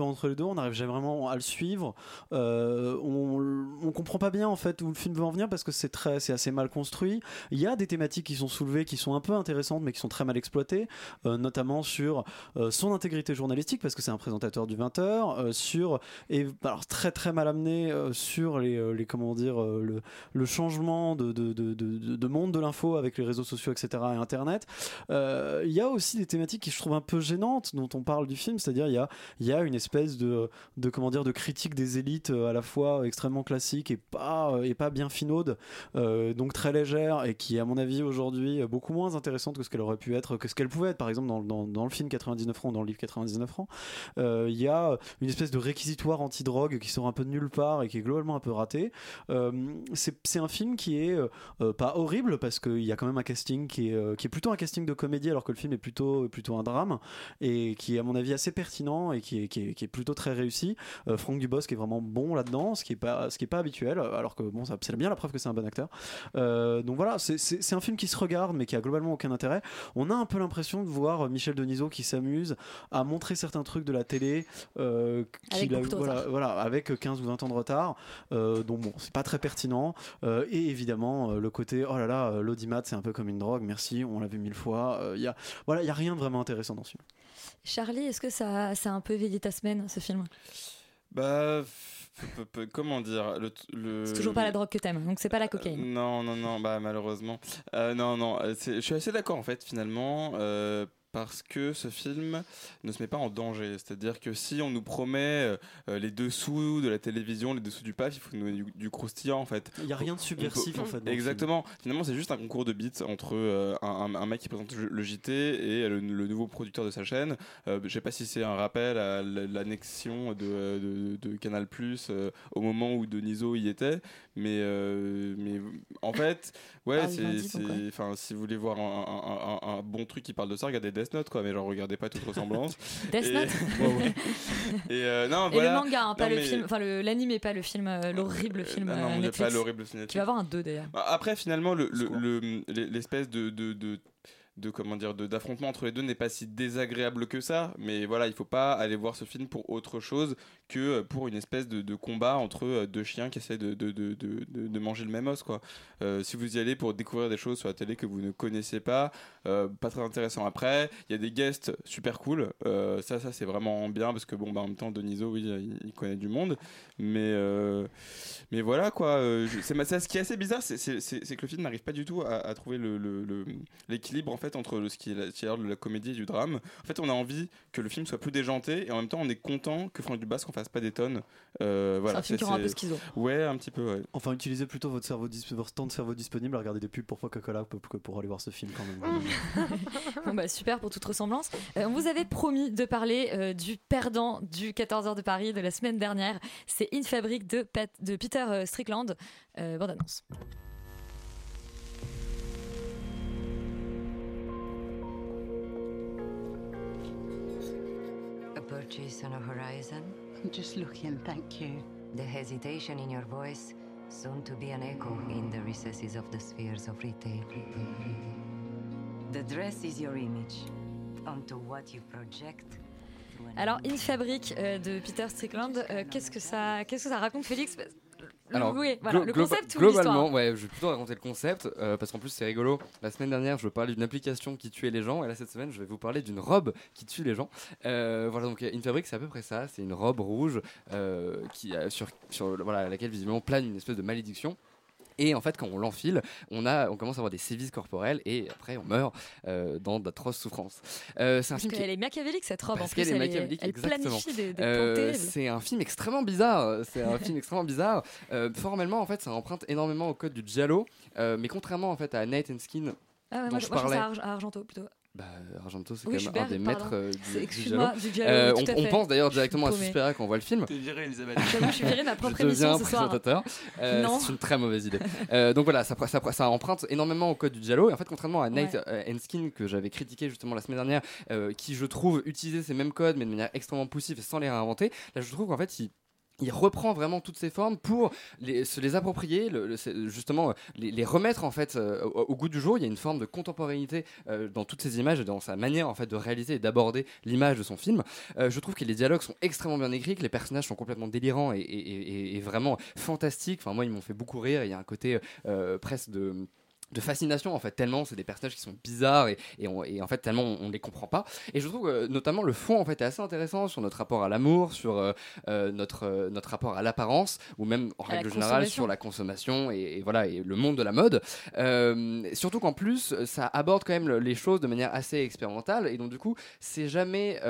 entre les deux. On n'arrive jamais vraiment à le suivre. Euh, on on comprend pas bien en fait où le film veut en venir parce que c'est très c'est assez mal construit. Il y a des thématiques qui sont soulevées qui sont un peu intéressantes mais qui sont très mal exploitées euh, notamment sur son intégrité journalistique parce que c'est un présentateur du 20h euh, sur et alors très mal amené sur les, les comment dire le, changement de monde de l'info avec les réseaux sociaux etc et internet. Euh, il y a aussi des thématiques qui je trouve un peu gênantes dont on parle du film. C'est-à-dire il y a y a une espèce de de comment dire de critique des élites euh, à la fois extrêmement classique et pas et pas bien finaude euh, donc très légère et qui à mon avis aujourd'hui beaucoup moins intéressante que ce qu'elle aurait pu être que ce qu'elle pouvait être. Par exemple dans, dans, dans le film 99 francs dans le livre 99 francs Euh, il y a une espèce de réquisitoire anti-drogue qui sort un peu de nulle part et qui est globalement un peu raté. Euh, c'est un film qui est euh, euh, pas horrible parce qu'il y a quand même un casting qui est, euh, qui est plutôt un casting de comédie alors que le film est plutôt, plutôt un drame et qui est à mon avis assez pertinent et qui est, qui est, qui est plutôt très réussi. Euh, Franck Dubosc est vraiment bon là-dedans, ce qui est pas, ce qui est pas habituel alors que bon, c'est bien la preuve que c'est un bon acteur. Euh, donc voilà, c'est- un film qui se regarde mais qui a globalement aucun intérêt. On a un peu l'impression de voir Michel Denisot qui s'amuse à montrer certains trucs de la télé euh, qu'il a- voilà, avec 15 ou 20 ans de retard, euh, donc bon, c'est pas très pertinent. Et évidemment, le côté oh là là, euh, l'audimat c'est un peu comme une drogue, merci, on l'a vu mille fois. Euh, Il y a, voilà, il y a rien de vraiment intéressant dans ce film. Charlie, est-ce que ça, ça a un peu éveillé ta semaine, ce film? Bah, comment dire le, le- C'est toujours pas la drogue que t'aimes, donc c'est pas la cocaïne. Euh, Non, non, non, bah malheureusement. Euh, non, non, euh, je suis assez d'accord en fait finalement. euh, parce que ce film ne se met pas en danger. C'est-à-dire que si on nous promet euh, les dessous de la télévision, les dessous du paf, il faut nous donner du, du croustillant en fait. Il y a rien de subversif, en fait, Exactement. Finalement, c'est juste un concours de beats entre euh, un, mec qui présente le JT et le, le nouveau producteur de sa chaîne. Euh, je sais pas si c'est un rappel à l'annexion de, de, de Canal Plus au moment où Deniso y était, mais euh, mais en fait, ouais, Ah, c'est, ouais. enfin, si vous voulez voir un, un- un- un bon truc qui parle de ça, regardez Death Note, quoi. Mais genre, regardez pas toute ressemblance. Death Et- Note et euh, non, Et voilà. le manga, hein, pas Non, le mais- film, enfin le- l'anime, pas le film, euh, l'horrible film non, euh, Netflix. pas l'horrible film Qui va avoir un 2 d'ailleurs. Bah, Après, finalement, le- le- le- l'espèce de, de, de, de comment dire de- d'affrontement entre les deux n'est pas si désagréable que ça. Mais voilà, il faut pas aller voir ce film pour autre chose que euh, pour une espèce de, de combat entre euh, deux chiens qui essaient de, de, de, de, manger le même os. Quoi. Euh, si vous y allez pour découvrir des choses sur la télé que vous ne connaissez pas, pas très intéressant. Après, il y a des guests super cool. Ça, ça c'est vraiment bien parce que bon, bah, en même temps, Donizo, oui, il, connaît du monde. Mais, mais voilà quoi. c'est ce qui est assez bizarre, c'est- que le film n'arrive pas du tout à, trouver le- le- le- l'équilibre en fait entre le, ce qui est la, de la comédie et du drame. En fait, on a envie que le film soit plus déjanté et en même temps, on est content que Franck Dubasque en fasse pas des tonnes. Euh, voilà, un film qui rend un peu c'est- schizo. Ouais, un petit peu. Ouais. Enfin, utilisez plutôt votre, cerveau votre temps de cerveau disponible à regarder des pubs pour Coca-Cola que que pour aller voir ce film quand même. Bon, bah, super pour toute ressemblance. Euh, on vous avait promis de parler euh, du perdant du 14h de Paris de la semaine dernière. C'est In Fabric de, Pat- de Peter euh, Strickland. Euh, bande annonce. Torches on a horizon? Just looking, thank you. The hesitation in your voice, soon to be an echo in the recesses of the spheres of retail. The dress is your image. Onto what you project. Alors, In Fabric euh, de Peter Strickland, euh, qu'est-ce que ça, qu'est-ce que ça raconte, Félix? Alors, oui, voilà, le concept ou globalement, ouais, je vais plutôt raconter le concept euh, parce qu'en plus c'est rigolo. La semaine dernière, je parlais d'une application qui tuait les gens et là cette semaine, je vais vous parler d'une robe qui tue les gens. Euh, voilà, donc une fabrique, c'est à peu près ça. C'est une robe rouge euh, qui sur sur voilà laquelle visiblement plane une espèce de malédiction. Et en fait, quand on l'enfile, on, a, on commence à avoir des sévices corporels et après on meurt euh, dans d'atroces souffrances. Euh, c'est un Parce film qui est machiavélique cette robe. en plus, elle, planifie des, des Euh, c'est un film extrêmement bizarre. C'est un film extrêmement bizarre. Formellement, en fait, ça emprunte énormément au code du giallo, mais contrairement en fait à Night and Skin. Ah ouais, dont moi, je je, moi, je pense parlais. Arg- à Argento plutôt. Bah, Argento, c'est Oui, quand même un des pardon. maîtres euh, du, du excuse-moi, giallo. du giallo, Euh, on, pense d'ailleurs directement à. Suspiria quand on voit le film. T'es viré, Elisabeth. Je suis virée ma propre Je deviens émission ce soir. présentateur. Euh, Non. c'est une très mauvaise idée. Euh, donc voilà, ça, ça, ça emprunte énormément au code du giallo. Et en fait, contrairement à Night Ouais. euh, and Skin que j'avais critiqué justement la semaine dernière, euh, qui je trouve utilisait ces mêmes codes mais de manière extrêmement poussive et sans les réinventer, là je trouve qu'en fait il il reprend vraiment toutes ces formes pour se les approprier, justement euh, les, remettre en fait euh, au, goût du jour. Il y a une forme de contemporanéité euh, dans toutes ces images et dans sa manière en fait de réaliser et d'aborder l'image de son film. Je trouve que les dialogues sont extrêmement bien écrits, que les personnages sont complètement délirants et, et- vraiment fantastiques. Enfin moi ils m'ont fait beaucoup rire. Il y a un côté presque de de fascination en fait tellement c'est des personnages qui sont bizarres et, et, on- et en fait tellement on, on les comprend pas. Et je trouve que notamment le fond en fait est assez intéressant sur notre rapport à l'amour sur euh, euh, notre euh, notre rapport à l'apparence ou même en À règle générale sur la consommation et, et voilà et le monde de la mode. Euh, surtout qu'en plus ça aborde quand même le- les choses de manière assez expérimentale et donc du coup c'est jamais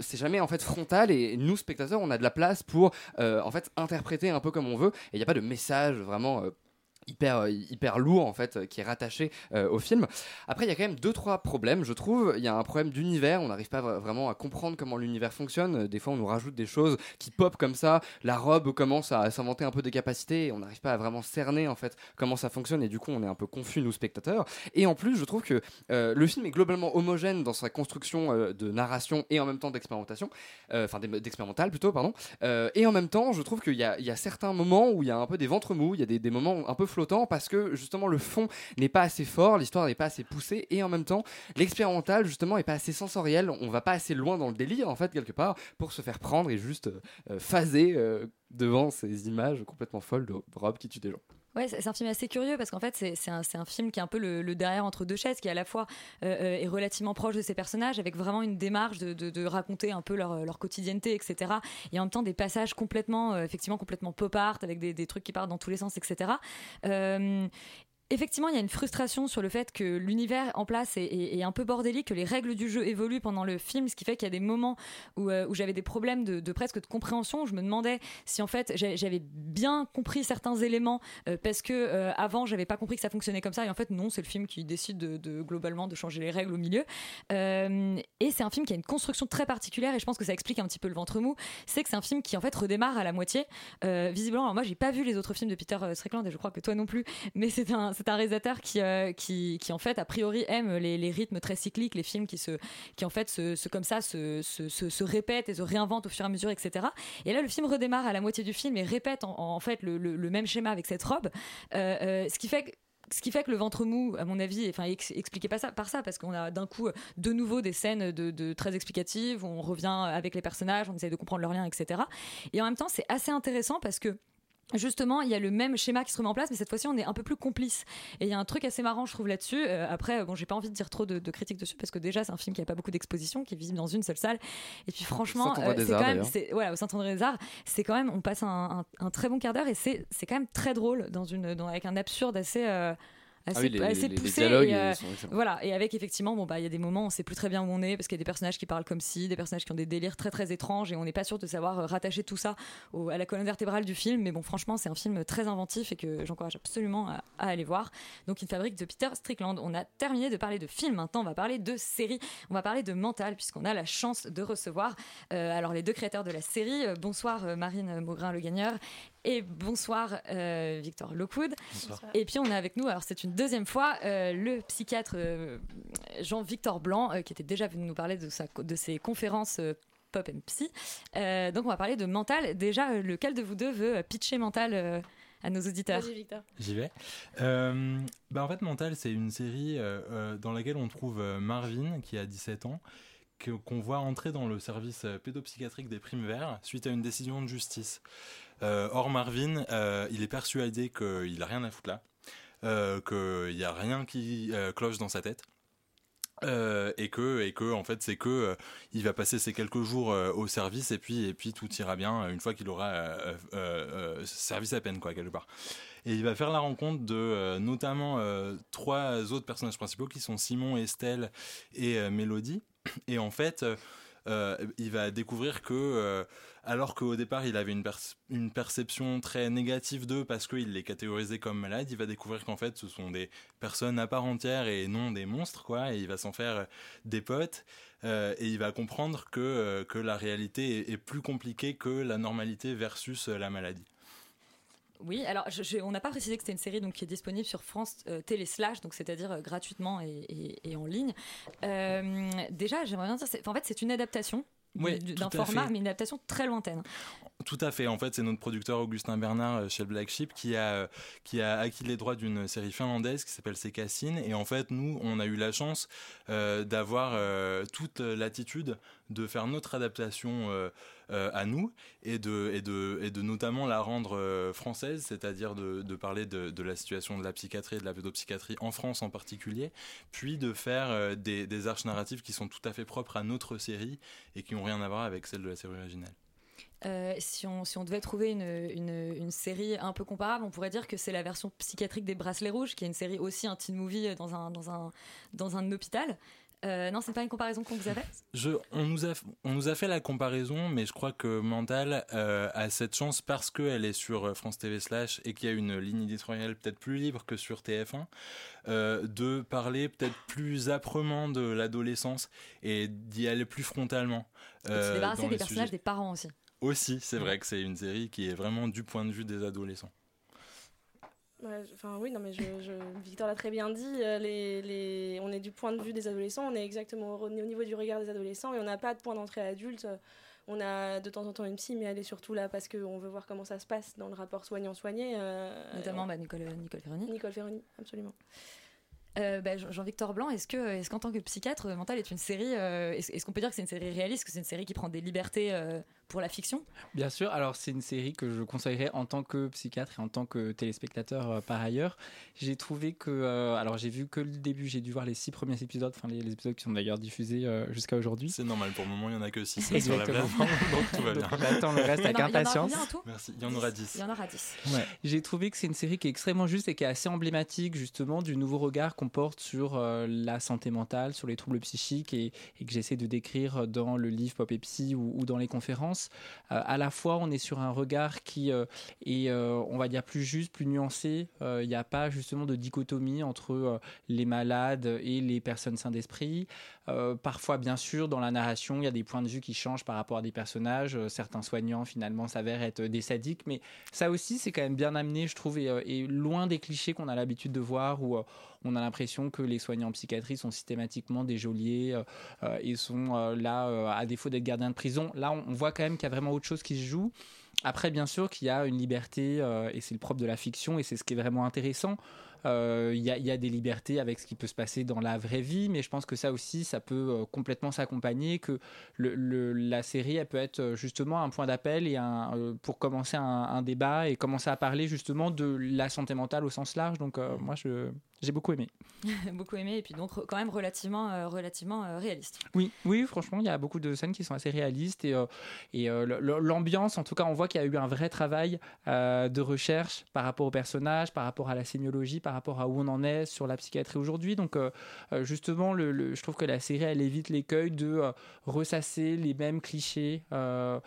c'est jamais en fait frontal et nous spectateurs on a de la place pour en fait interpréter un peu comme on veut et il n'y a pas de message vraiment hyper euh, hyper lourd en fait euh, qui est rattaché euh, au film. Après il y a quand même deux trois problèmes je trouve. Il y a un problème d'univers, on n'arrive pas vra- vraiment à comprendre comment l'univers fonctionne. Des fois on nous rajoute des choses qui pop comme ça, la robe commence à s'inventer un peu des capacités on n'arrive pas à vraiment cerner en fait comment ça fonctionne et du coup on est un peu confus nous spectateurs. Et en plus je trouve que le film est globalement homogène dans sa construction de narration et en même temps d'expérimentation, enfin d'e- d'expérimental plutôt pardon. Et en même temps je trouve qu'il y y a certains moments où il y a un peu des ventres mous, il y a des, des moments un peu flottants parce que justement le fond n'est pas assez fort, l'histoire n'est pas assez poussée et en même temps l'expérimental justement est pas assez sensoriel, on va pas assez loin dans le délire en fait quelque part pour se faire prendre et juste euh, phaser euh, devant ces images complètement folles de robes qui tuent des gens. Ouais, c'est un film assez curieux parce qu'en fait, c'est un, film qui est un peu le, derrière entre deux chaises, qui à la fois euh, euh, est relativement proche de ses personnages, avec vraiment une démarche de, raconter un peu leur, leur quotidienneté, etc. Et en même temps, des passages complètement, euh, effectivement, complètement pop art, avec des, trucs qui partent dans tous les sens, etc. Effectivement, il y a une frustration sur le fait que l'univers en place est, un peu bordélique, que les règles du jeu évoluent pendant le film, ce qui fait qu'il y a des moments où, euh, j'avais des problèmes de, presque de compréhension. où Je me demandais si en fait j'a- j'avais bien compris certains éléments euh, parce que euh, avant j'avais pas compris que ça fonctionnait comme ça. Et en fait, non, c'est le film qui décide de, de- globalement de changer les règles au milieu. Euh, et c'est un film qui a une construction très particulière et je pense que ça explique un petit peu le ventre mou. C'est que c'est un film qui en fait redémarre à la moitié. Visiblement, alors moi j'ai pas vu les autres films de Peter Strickland et je crois que toi non plus, mais c'est un, c'est un réalisateur qui, euh, qui, qui en fait a priori aime les, rythmes très cycliques, les films qui se, qui en fait se, comme ça se, se, répètent et se réinventent au fur et à mesure, etc. Et là le film redémarre à la moitié du film et répète en, fait le, même schéma avec cette robe, Euh, euh, ce qui fait que ce qui fait que le ventre mou, à mon avis, enfin, ex- expliquez pas ça par ça, parce qu'on a d'un coup de nouveau des scènes de très explicatives, où on revient avec les personnages, on essaie de comprendre leurs liens, etc. Et en même temps, c'est assez intéressant parce que Justement, il y a le même schéma qui se remet en place, mais cette fois-ci, on est un peu plus complice. Et il y a un truc assez marrant, je trouve, là-dessus. Euh, après, bon, j'ai pas envie de dire trop de, de critiques dessus, parce que déjà, c'est un film qui a pas beaucoup d'exposition, qui est visible dans une seule salle. Et puis, franchement, des c'est quand même, voilà, au Saint-André des Arts, c'est quand même, on passe un, un- un très bon quart d'heure, et c'est c'est quand même très drôle, dans une, dans- avec un absurde assez. euh, assez, Ah oui, les- assez les- poussé et, euh, voilà. Et avec effectivement bon bah il y a des moments où on sait plus très bien où on est parce qu'il y a des personnages qui parlent comme si des personnages qui ont des délires très très étranges et on n'est pas sûr de savoir euh, rattacher tout ça au- à la colonne vertébrale du film. Mais bon franchement c'est un film très inventif et que j'encourage absolument à, à aller voir. Donc une fabrique de Peter Strickland. On a terminé de parler de film. Maintenant on va parler de série. On va parler de mental puisqu'on a la chance de recevoir euh, alors les deux créateurs de la série. Bonsoir Marine Maugrain le gagneur et bonsoir euh, Victor Lockwood Bonsoir. et puis on a avec nous, alors c'est une deuxième fois, euh, le psychiatre euh, Jean-Victor Blanc, euh, qui était déjà venu nous parler de, sa, de ses conférences. euh, pop and psy. Euh, donc on va parler de Mental. Déjà, lequel de vous deux veut pitcher Mental euh, à nos auditeurs? Vas-y, Victor. J'y vais. Euh, bah en fait, Mental, c'est une série euh, dans laquelle on trouve Marvin, qui a 17 ans, que- qu'on voit entrer dans le service pédopsychiatrique des primes verts suite à une décision de justice. Euh, or, Marvin, euh, il est persuadé qu'il n'a rien à foutre là, euh, qu'il n'y a rien qui cloche dans sa tête. Et que et que en fait c'est que il va passer ces quelques jours au service et puis et puis tout ira bien une fois qu'il aura euh, euh, euh, servi sa peine quoi quelque part et il va faire la rencontre de notamment trois autres personnages principaux qui sont Simon, Estelle et Mélodie. Et en fait, euh, il va découvrir que, euh, alors qu'au départ il avait une, perce- une perception très négative d'eux parce qu'il les catégorisait comme malades, il va découvrir qu'en fait ce sont des personnes à part entière et non des monstres, quoi. Et il va s'en faire euh, des potes. et il va comprendre que, que la réalité est, plus compliquée que la normalité versus la maladie. Oui, alors je- je- on n'a pas précisé que c'était une série donc, qui est disponible sur France euh, Télé Slash, donc c'est-à-dire euh, gratuitement et, et- et en ligne. Euh, déjà, j'aimerais bien dire, c'est- en fait, c'est une adaptation Oui, d'un format, mais une adaptation très lointaine. Tout à fait. En fait, c'est notre producteur Augustin Bernard chez Black Sheep qui a, qui a acquis les droits d'une série finlandaise qui s'appelle C'est Cassine. Et en fait, nous, on a eu la chance euh, d'avoir euh, toute l'attitude de faire notre adaptation euh, euh, à nous et de, et, de, et de notamment la rendre euh, française, c'est-à-dire de, parler de, la situation de la psychiatrie et de la pédopsychiatrie en France en particulier, puis de faire des, arches narratives qui sont tout à fait propres à notre série et qui n'ont rien à voir avec celle de la série originale. Si, on, si on devait trouver une, une- une série un peu comparable, on pourrait dire que c'est la version psychiatrique des Bracelets Rouges, qui est une série aussi un teen movie dans un, dans un, dans un hôpital. Euh, non, c'est pas une comparaison qu'on vous a faite on, nous a, on nous a fait la comparaison, mais je crois que Mental euh, a cette chance parce qu'elle est sur France TV Slash et qu'il y a une ligne éditoriale peut-être plus libre que sur TF1, euh, de parler peut-être plus âprement de l'adolescence et d'y aller plus frontalement. Et de se euh, débarrasser dans des personnages sujets. des parents aussi. Aussi, c'est vrai que c'est une série qui est vraiment du point de vue des adolescents. Enfin oui, non mais je, je- Victor l'a très bien dit. euh, Les, les, on est du point de vue des adolescents, on est exactement au, au niveau du regard des adolescents et on n'a pas de point d'entrée adulte. On a de temps en temps une psy, mais elle est surtout là parce qu'on veut voir comment ça se passe dans le rapport soignant-soigné. euh, Notamment euh, bah, Nicole, Nicole Ferroni. Nicole Ferroni, absolument. Euh, bah, Jean- Jean-Victor Blanc, est-ce que, est-ce qu'en tant que psychiatre, euh, Mental est une série, euh, est-ce, qu'on peut dire que c'est une série réaliste, que c'est une série qui prend des libertés euh, pour la fiction? Bien sûr, alors c'est une série que je conseillerais en tant que psychiatre et en tant que téléspectateur euh, par ailleurs. J'ai trouvé que, euh, alors j'ai vu que le début, j'ai dû voir les six premiers épisodes, enfin les, les épisodes qui sont d'ailleurs diffusés euh, jusqu'à aujourd'hui. C'est normal, pour le moment il n'y en a que 6 sur la Exactement. plateforme, donc tout va bien. Donc, j'attends le reste avec impatience. Merci, il y en aura 10. Il y en aura 10. Ouais. J'ai trouvé que c'est une série qui est extrêmement juste et qui est assez emblématique justement du nouveau regard qu'on porte sur euh, la santé mentale, sur les troubles psychiques et, et que j'essaie de décrire dans le livre Pop et Psy ou, ou dans les conférences. Euh, à la fois, on est sur un regard qui euh, est, euh, on va dire, plus juste, plus nuancé. Il n'y a pas justement de dichotomie entre les malades et les personnes saines d'esprit. Parfois, bien sûr, dans la narration, il y a des points de vue qui changent par rapport à des personnages. Certains soignants, finalement, s'avèrent être des sadiques. Mais ça aussi, c'est quand même bien amené, je trouve, et, loin des clichés qu'on a l'habitude de voir on a l'impression que les soignants en psychiatrie sont systématiquement des geôliers euh, euh, et sont euh, là, euh, à défaut d'être gardiens de prison. Là, on, voit quand même qu'il y a vraiment autre chose qui se joue. Après, bien sûr, qu'il y a une liberté, euh, et c'est le propre de la fiction, et c'est ce qui est vraiment intéressant. Euh, Il y, a, des libertés avec ce qui peut se passer dans la vraie vie, mais je pense que ça aussi, ça peut euh, complètement s'accompagner, que la série, elle peut être euh, justement un point d'appel et euh, pour commencer un, un débat et commencer à parler justement de la santé mentale au sens large. Donc, euh, moi, je- j'ai beaucoup aimé. Beaucoup aimé, et puis donc quand même relativement, euh, relativement euh, réaliste. Oui, oui, franchement, il y a beaucoup de scènes qui sont assez réalistes et, euh, et l'ambiance, en tout cas, on voit qu'il y a eu un vrai travail de recherche par rapport aux personnages, par rapport à la sémiologie, par rapport à où on en est sur la psychiatrie aujourd'hui. Donc, justement, le, le- je trouve que la série, elle évite l'écueil de ressasser les mêmes clichés. Le-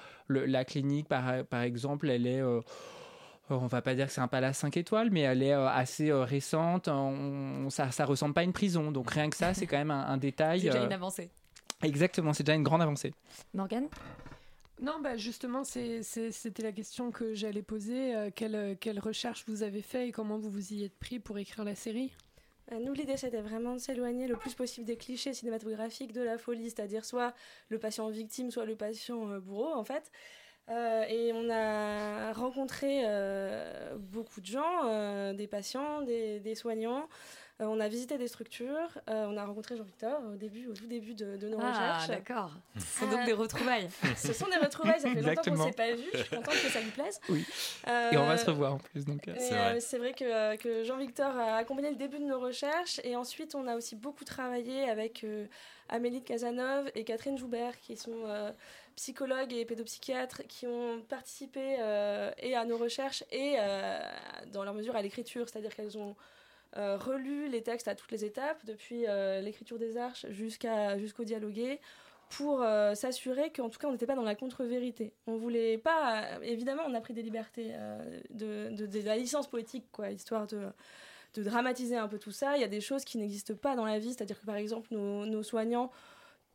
la clinique, par, par exemple, elle est... euh, on va pas dire que c'est un palace 5 étoiles, mais elle est euh, assez euh, récente. On- ça, ça ressemble pas à une prison. Donc rien que ça, c'est quand même un, un détail. C'est déjà une avancée. Exactement, c'est déjà une grande avancée. Morgane? Non, bah justement, c'était la question que j'allais poser. Euh, quelle, quelle recherche vous avez fait et comment vous vous y êtes pris pour écrire la série? Nous, l'idée, c'était vraiment de s'éloigner le plus possible des clichés cinématographiques de la folie, c'est-à-dire soit le patient victime, soit le patient euh, bourreau, en fait. Euh, et on a rencontré euh, beaucoup de gens, euh, des patients, des, des soignants. Euh, on a visité des structures. Euh, on a rencontré Jean-Victor au début, au tout début de, de nos Ah, recherches. d'accord. Ce sont donc des retrouvailles. Ce sont des retrouvailles. Ça fait longtemps qu'on ne s'est pas vu. Je suis contente que ça lui plaise. Oui. Euh, Et on va se revoir en plus. Donc, et, euh, C'est vrai que, que Jean-Victor a accompagné le début de nos recherches et ensuite on a aussi beaucoup travaillé avec euh, Amélie de Casanove et Catherine Joubert qui sont euh, psychologues et pédopsychiatres qui ont participé euh, et à nos recherches et euh, dans leur mesure à l'écriture, c'est-à-dire qu'elles ont euh, relu les textes à toutes les étapes, depuis l'écriture des arches jusqu'à jusqu'au dialogué, pour s'assurer qu'en tout cas on n'était pas dans la contre-vérité. On voulait pas, évidemment, on a pris des libertés de, de- la licence poétique, quoi, histoire de dramatiser un peu tout ça. Il y a des choses qui n'existent pas dans la vie, c'est-à-dire que par exemple nos soignants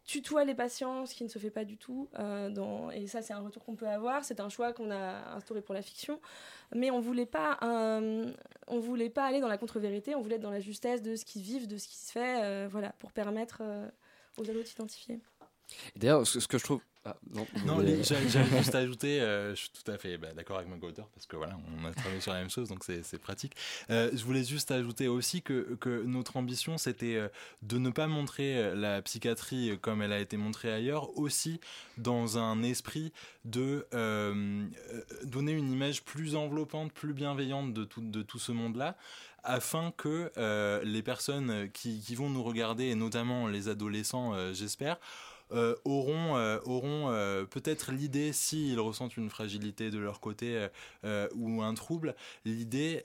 tutoient les patients, ce qui ne se fait pas du tout. euh, et ça, c'est un retour qu'on peut avoir. C'est un choix qu'on a instauré pour la fiction. Mais on voulait pas, euh, on voulait pas aller dans la contre-vérité. On voulait être dans la justesse de ce qui vivent, de ce qui se fait, euh, voilà, pour permettre aux ados de s'identifier. D'ailleurs, ce que je trouve. Ah, non, Non, voulez- j'allais juste ajouter, euh, je suis tout à fait bah, d'accord avec mon co-auteur parce que voilà, on a travaillé sur la même chose, donc c'est pratique. Euh, je voulais juste ajouter aussi que, que notre ambition, c'était euh, de ne pas montrer la psychiatrie comme elle a été montrée ailleurs, aussi dans un esprit de euh, donner une image plus enveloppante, plus bienveillante de tout, de tout ce monde-là afin que les personnes qui, qui vont nous regarder, et notamment les adolescents, j'espère, euh, auront, euh, auront euh, peut-être l'idée, s'ils ressentent une fragilité de leur côté ou un trouble, l'idée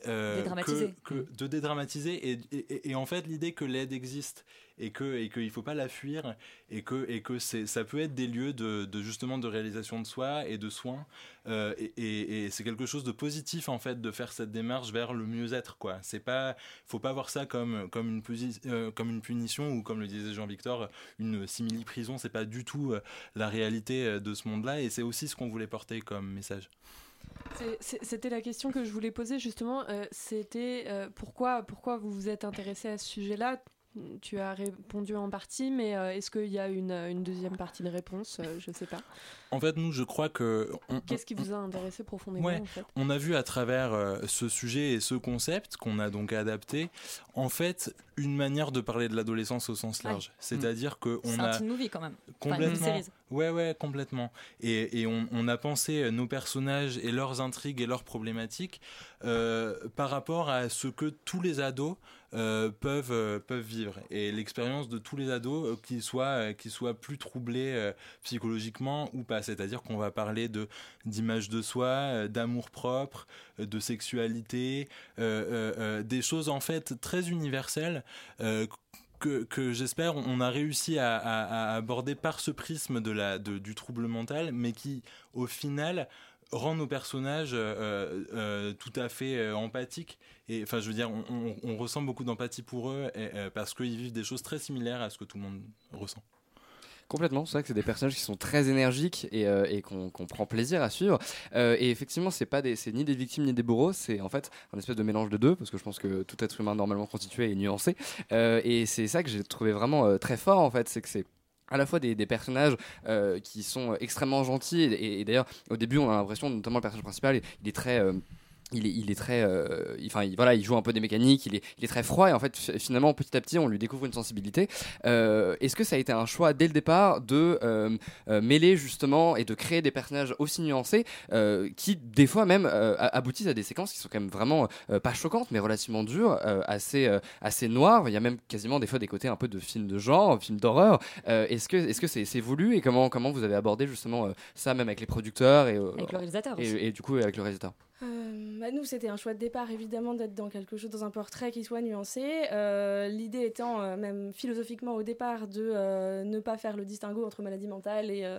que, que- de dédramatiser et, et- et en fait l'idée que l'aide existe et que et qu'il faut pas la fuir et que et que c'est ça peut être des lieux de, de justement de réalisation de soi et de soins euh, et, et- et c'est quelque chose de positif en fait de faire cette démarche vers le mieux-être quoi. C'est pas faut pas voir ça comme comme une euh, comme une punition ou comme le disait Jean-Victor une simili prison c'est pas du tout euh, la réalité de ce monde-là et c'est aussi ce qu'on voulait porter comme message. C'était la question que je voulais poser justement. euh, C'était euh, pourquoi, pourquoi vous vous êtes intéressé à ce sujet-là? Tu as répondu en partie, mais euh, est-ce qu'il y a une, une deuxième partie de réponse Euh, Je sais pas. en fait nous je crois que on- Qu'est-ce qui vous a intéressé profondément Ouais, en fait on a vu à travers euh, ce sujet et ce concept qu'on a donc adapté, en fait, une manière de parler de l'adolescence au sens large. Ouais. C'est-à-dire que on C'est a un teen movie quand même. Enfin, une complètement, mini-série. Ouais, ouais, complètement. Et, on, a pensé euh, nos personnages et leurs intrigues et leurs problématiques euh, par rapport à ce que tous les ados euh, peuvent peuvent vivre et l'expérience de tous les ados qu'ils soient soient plus troublés psychologiquement ou pas c'est-à-dire qu'on va parler d'image de soi d'amour propre de sexualité des choses en fait très universelles que, j'espère on a réussi à, aborder par ce prisme du trouble mental, mais qui au final rend nos personnages euh, euh, tout à fait euh, empathiques. Et enfin, je veux dire, on, ressent beaucoup d'empathie pour eux euh, parce qu'ils vivent des choses très similaires à ce que tout le monde ressent. Complètement, c'est vrai que c'est des personnages qui sont très énergiques et, euh, qu'on prend plaisir à suivre. Euh, et effectivement, c'est pas ni des victimes ni des bourreaux, c'est en fait un espèce de mélange de deux, parce que je pense que tout être humain normalement constitué est nuancé. Euh, et c'est ça que j'ai trouvé vraiment très fort en fait, c'est que c'est à la fois des, personnages qui sont extrêmement gentils et, et- d'ailleurs au début on a l'impression notamment le personnage principal il, est très il est, il est très, euh, il- enfin il, voilà, il joue un peu des mécaniques, il est, il est très froid et en fait fi- finalement petit à petit on lui découvre une sensibilité. Euh, Est-ce que ça a été un choix dès le départ de euh, mêler justement et de créer des personnages aussi nuancés qui des fois même aboutissent à des séquences qui sont quand même vraiment pas choquantes mais relativement dures, assez assez noires. Il y a même quasiment des fois des côtés un peu de films de genre, films d'horreur. Est-ce que est-ce que c'est voulu et comment comment vous avez abordé justement ça même avec les producteurs et Avec le réalisateur et, et du coup avec le réalisateur? Euh, bah, nous, c'était un choix de départ, évidemment, d'être dans quelque chose, dans un portrait qui soit nuancé. Euh, L'idée étant, euh, même philosophiquement au départ, de ne pas faire le distinguo entre maladie mentale et,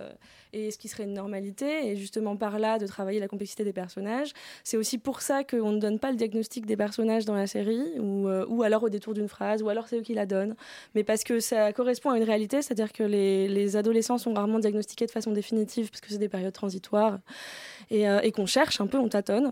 et ce qui serait une normalité, et justement par là, de travailler la complexité des personnages. C'est aussi pour ça qu'on ne donne pas le diagnostic des personnages dans la série, ou, ou alors au détour d'une phrase, ou alors c'est eux qui la donnent. Mais parce que ça correspond à une réalité, c'est-à-dire que les, les adolescents sont rarement diagnostiqués de façon définitive, parce que c'est des périodes transitoires, et, et qu'on cherche un peu, on tâtonne.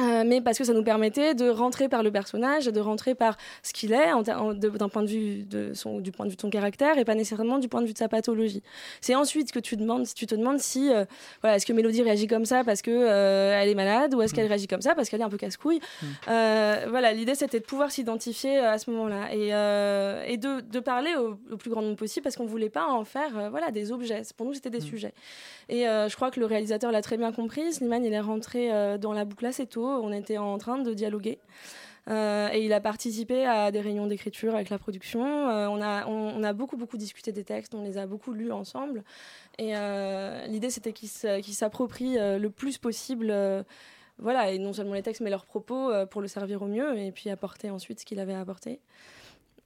Euh, mais parce que ça nous permettait de rentrer par le personnage, de rentrer par ce qu'il est d'un point de vue de son, du point de vue de son caractère et pas nécessairement du point de vue de sa pathologie. C'est ensuite que tu demandes, tu te demandes si euh, voilà, est-ce que Mélodie réagit comme ça parce que euh, elle est malade ou est-ce qu'elle réagit comme ça parce qu'elle est un peu casse-couille. Euh, voilà, l'idée c'était de pouvoir s'identifier à ce moment-là et, et de, de parler au, au plus grand nombre possible parce qu'on voulait pas en faire voilà des objets. Pour nous c'était des sujets. Et je crois que le réalisateur l'a très bien compris. Slimane, il est rentré dans la boucle assez tôt. On était en train de dialoguer. Euh, et il a participé à des réunions d'écriture avec la production. Euh, on, a, on, a beaucoup, beaucoup discuté des textes, on les a beaucoup lus ensemble. Et euh, l'idée, c'était qu'il s'approprie le plus possible, voilà, et non seulement les textes, mais leurs propos pour le servir au mieux et puis apporter ensuite ce qu'il avait à apporter.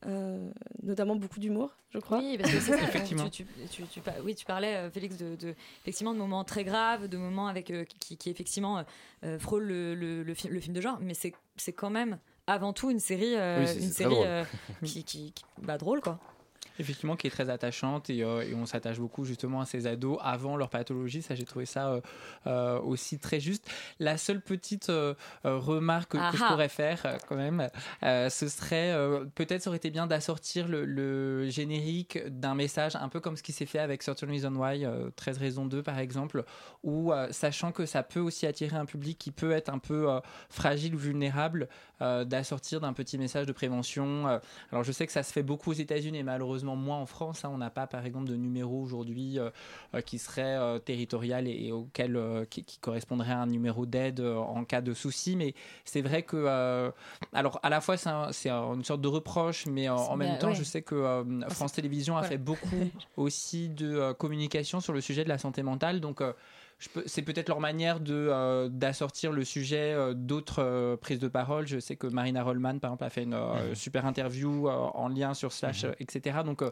Euh, notamment beaucoup d'humour, je crois. Oui, parce que c'est ça, Effectivement. Tu, tu- tu- tu par- oui, tu parlais, euh, Félix, de, de- effectivement, de moments très graves, de moments avec, euh, qui, qui, effectivement euh, frôlent le, le, le, fi- le film de genre, mais c'est c'est quand même avant tout une série, euh, Oui, une série drôle. euh, qui, qui, qui- bah, drôle, quoi. Effectivement, qui est très attachante et, euh, et on s'attache beaucoup justement à ces ados avant leur pathologie. Ça, j'ai trouvé ça euh, euh, aussi très juste. La seule petite remarque que, que je pourrais faire quand même, ce serait peut-être ça aurait été bien d'assortir le, le générique d'un message un peu comme ce qui s'est fait avec Certain Reason Why, euh, 13 raisons 2 par exemple, où sachant que ça peut aussi attirer un public qui peut être un peu fragile ou vulnérable, euh, d'assortir d'un petit message de prévention. Euh, alors je sais que ça se fait beaucoup aux États-Unis et malheureusement moins en France. hein. On n'a pas par exemple de numéro aujourd'hui euh, qui serait territorial et, et auquel qui, qui correspondrait à un numéro d'aide en cas de souci. Mais c'est vrai que alors à la fois c'est un- c'est un- une sorte de reproche, mais en, même temps ouais. je sais que euh, France Télévisions a Voilà. fait beaucoup aussi de communication sur le sujet de la santé mentale. Donc peux- c'est peut-être leur manière de euh, d'assortir le sujet euh, d'autres euh, prises de parole. Je sais que Marina Rollman, par exemple, a fait une euh, super interview euh, en lien sur Slash, euh, etc. Donc euh,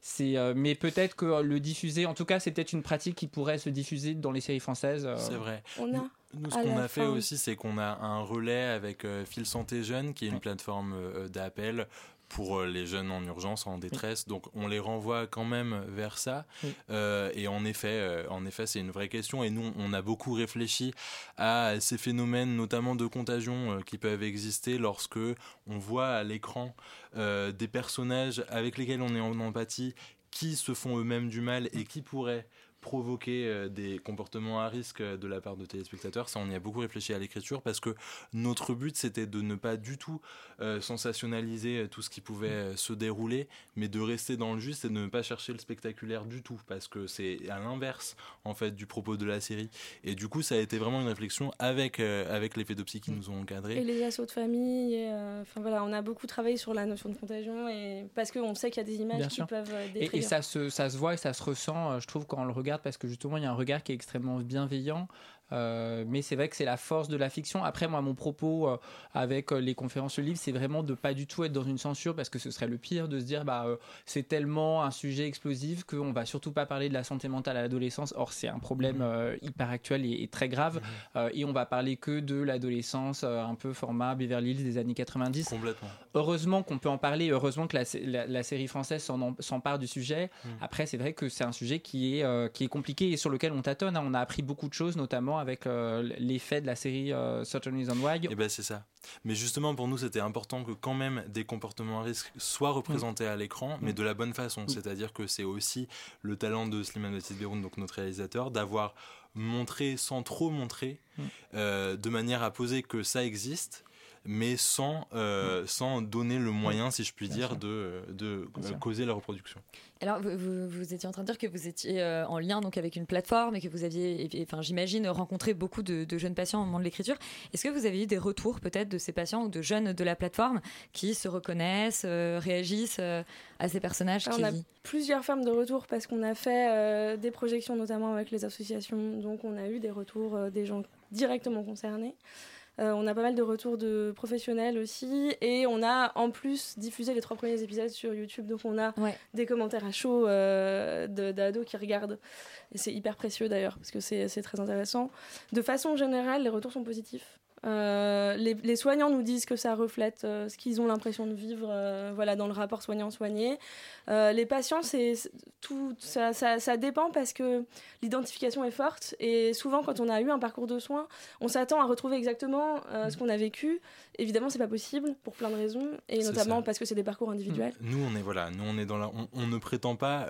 c'est, euh, mais peut-être que le diffuser, en tout cas, c'est peut-être une pratique qui pourrait se diffuser dans les séries françaises. euh. C'est vrai. On a Nous, ce qu'on a fait fin- aussi, c'est qu'on a un relais avec euh, Fil Santé Jeune, qui est une plateforme euh, d'appel pour euh, les jeunes en urgence, en détresse. Donc, on les renvoie quand même vers ça. Oui. Euh, et en effet, euh, en effet, c'est une vraie question. Et nous, on a beaucoup réfléchi à ces phénomènes, notamment de contagion, euh, qui peuvent exister lorsque on voit à l'écran des personnages avec lesquels on est en empathie qui se font eux-mêmes du mal et qui pourraient provoquer euh, des comportements à risque euh, de la part de téléspectateurs. Ça, on y a beaucoup réfléchi à l'écriture parce que notre but, c'était de ne pas du tout euh, sensationnaliser tout ce qui pouvait euh, se dérouler, mais de rester dans le juste et de ne pas chercher le spectaculaire du tout parce que c'est à l'inverse, en fait, du propos de la série. Et du coup, ça a été vraiment une réflexion avec, euh, avec les pédopsies qui nous ont encadrés. Et les assauts de famille. euh, Enfin voilà, on a beaucoup travaillé sur la notion de contagion et parce qu'on sait qu'il y a des images Bien qui sûr. peuvent euh, Et, détruire. et ça, se, ça se voit et ça se ressent, euh, je trouve, quand on le regarde, parce que justement, il y a un regard qui est extrêmement bienveillant. Euh, mais c'est vrai que c'est la force de la fiction. Après, moi, mon propos euh, avec euh, les conférences le livre, c'est vraiment de pas du tout être dans une censure, parce que ce serait le pire de se dire, bah, euh, c'est tellement un sujet explosif qu'on va surtout pas parler de la santé mentale à l'adolescence. Or, c'est un problème euh, hyper actuel et, et très grave. Euh, et on va parler que de l'adolescence, un peu format Beverly Hills des années 90. Complètement. Heureusement qu'on peut en parler, heureusement que la, la- la série française s'empare du sujet. Mm. Après, c'est vrai que c'est un sujet qui est, qui est compliqué et sur lequel on tâtonne. hein. On a appris beaucoup de choses, notamment avec euh, l'effet de la série euh, Certain Reason Why. Et ben c'est ça. Mais justement pour nous c'était important que quand même des comportements à risque soient représentés à l'écran, mais Mm. de la bonne façon. Mm. C'est-à-dire que c'est aussi le talent de Slimane Baptiste Beroun, donc notre réalisateur, d'avoir montré sans trop montrer, Mm. euh, de manière à poser que ça existe. Mais sans, euh, sans donner le moyen, si je puis Bien dire, sûr. de, de euh, causer la reproduction. Alors, vous, vous- vous étiez en train de dire que vous étiez euh, en lien donc avec une plateforme et que vous aviez, et- et- enfin, j'imagine, rencontré beaucoup de, de jeunes patients au moment de l'écriture. Est-ce que vous avez eu des retours peut-être de ces patients ou de jeunes de la plateforme qui se reconnaissent, euh, réagissent euh, à ces personnages Alors, qui... on a plusieurs formes de retours parce qu'on a fait euh, des projections notamment avec les associations, donc on a eu des retours euh, des gens directement concernés. Euh, on a pas mal de retours de professionnels aussi et on a en plus diffusé les trois premiers épisodes sur YouTube, donc on a des commentaires à chaud euh, d'ados qui regardent et c'est hyper précieux d'ailleurs parce que c'est très intéressant. De façon générale, les retours sont positifs. Euh, les, les soignants nous disent que ça reflète euh, ce qu'ils ont l'impression de vivre euh, voilà, dans le rapport soignant-soigné. Les patients, c'est tout, ça, ça, ça dépend parce que l'identification est forte et souvent quand on a eu un parcours de soins, on s'attend à retrouver exactement ce qu'on a vécu. Évidemment, c'est pas possible pour plein de raisons et notamment ça. parce que c'est des parcours individuels. Nous, on est voilà, nous on est dans la, on, on ne prétend pas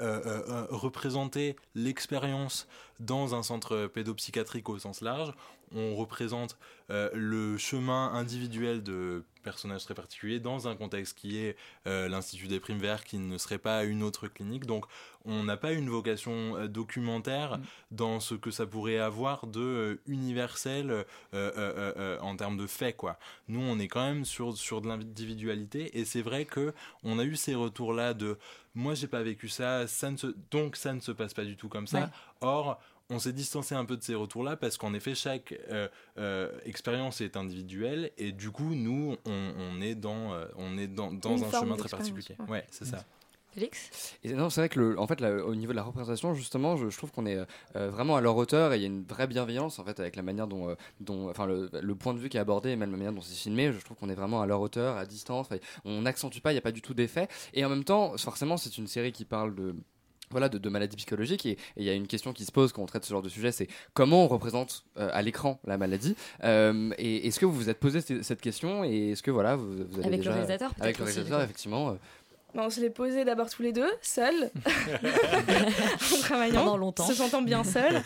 représenter l'expérience dans un centre pédopsychiatrique au sens large. On représente euh, le chemin individuel de personnages très particuliers dans un contexte qui est euh, l'Institut des Primes Verts, qui ne serait pas une autre clinique. Donc, on n'a pas une vocation euh, documentaire dans ce que ça pourrait avoir de universel en termes de faits, quoi. Nous, on est quand même sur, sur de l'individualité, et c'est vrai que on a eu ces retours-là de moi, j'ai pas vécu ça, ça ne se... donc ça ne se passe pas du tout comme ça. Ouais. Or, on s'est distancé un peu de ces retours-là parce qu'en effet, chaque euh, euh, expérience est individuelle et du coup, nous, on, on est dans, euh, on est dans, dans un chemin très particulier. ouais. Ouais, c'est ça. Félix? Et non, c'est vrai que le, en fait, là, au niveau de la représentation, justement, je, je trouve qu'on est euh, vraiment à leur hauteur et il y a une vraie bienveillance en fait avec la manière dont, euh, dont enfin, le, le point de vue qui est abordé et même la manière dont c'est filmé. Je trouve qu'on est vraiment à leur hauteur, à distance. On n'accentue pas, il n'y a pas du tout d'effet. Et en même temps, forcément, c'est une série qui parle de voilà, de, de maladies psychologiques. Et il y a une question qui se pose quand on traite ce genre de sujet, c'est comment on représente euh, à l'écran la maladie. Euh, et est-ce que vous vous êtes posé cette question et est-ce que voilà, vous, vous avez Avec le déjà réalisateur, peut-être avec le réalisateur, effectivement. Bah, on se l'est posé d'abord tous les deux, seuls, en travaillant, Pendant longtemps. se sentant bien seuls.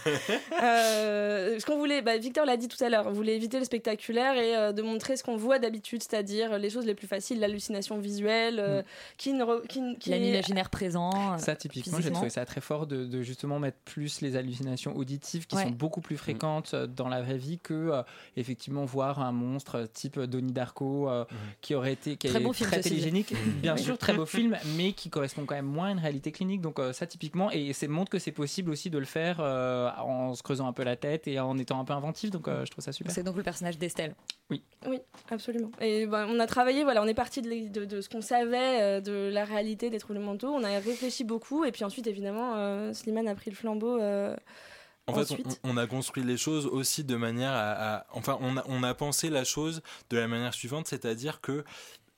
Euh, ce qu'on voulait, bah, Victor l'a dit tout à l'heure, on voulait éviter le spectaculaire et euh, de montrer ce qu'on voit d'habitude, c'est-à-dire les choses les plus faciles, l'hallucination visuelle, euh, qui ne re- qui, L'imaginaire présent. Ça, typiquement, j'ai trouvé ça très fort de, de justement mettre plus les hallucinations auditives qui Ouais. sont beaucoup plus fréquentes dans la vraie vie que euh, effectivement voir un monstre type Donnie Darko euh, qui aurait été qui Très est bon film, très dit. télégénique, bien sûr, très beau film, mais qui correspond quand même moins à une réalité clinique. Donc euh, ça, typiquement, et c'est montre que c'est possible aussi de le faire euh, en se creusant un peu la tête et en étant un peu inventif. Donc euh, je trouve ça super. C'est donc le personnage d'Estelle. Oui. Oui, absolument. Et ben, on a travaillé, voilà, on est parti de, l'é- de- de ce qu'on savait euh, de la réalité des troubles mentaux. On a réfléchi beaucoup, et puis ensuite, évidemment, euh, Slimane a pris le flambeau. euh, En fait, on a construit les choses aussi de manière à, à- enfin, on a, on a pensé la chose de la manière suivante, c'est-à-dire que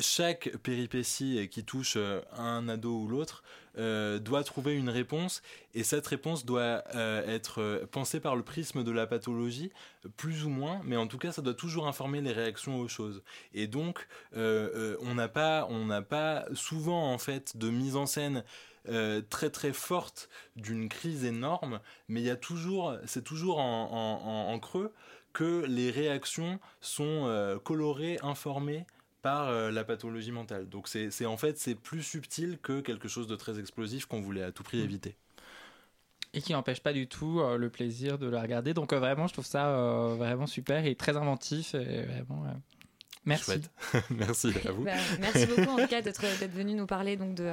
chaque péripétie qui touche euh, un ado ou l'autre euh, doit trouver une réponse. Et cette réponse doit euh, être euh, pensée par le prisme de la pathologie plus ou moins. Mais en tout cas ça doit toujours informer les réactions aux choses. Et donc euh, euh, on n'a pas pas souvent en fait de mise en scène euh, très très forte d'une crise énorme, mais il y a toujours, c'est toujours en, en- creux que les réactions sont euh, colorées, informées par euh, la pathologie mentale. Donc c'est en fait c'est plus subtil que quelque chose de très explosif qu'on voulait à tout prix éviter. et qui n'empêche pas du tout euh, le plaisir de la regarder. Donc euh, vraiment, je trouve ça vraiment super et très inventif. Et vraiment, merci. Chouette. Merci à vous. Bah, merci beaucoup en tout cas d'être d'être venu nous parler donc de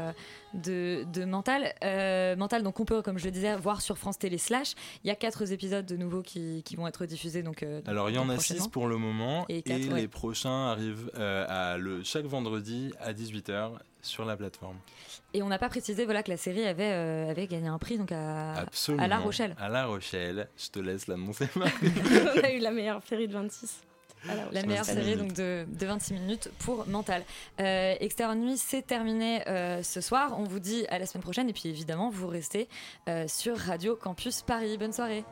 de, de mental Euh, mental donc on peut comme je le disais voir sur France Télé slash il y a quatre épisodes de nouveau qui, qui vont être diffusés donc euh, Alors il y en donc a six pour le moment Et et, quatre, ouais. les prochains arrivent euh, à le, chaque vendredi à 18h sur la plateforme. et on n'a pas précisé voilà que la série avait euh, avait gagné un prix donc à, La Rochelle À La Rochelle. Je te laisse l'annoncer. On a eu la meilleure série de 26. À La meilleure 26 série minutes. donc de, de 26 minutes pour Mental. Euh, Externe Nuit, c'est terminé euh, ce soir. On vous dit à la semaine prochaine et puis évidemment, vous restez euh, sur Radio Campus Paris. Bonne soirée.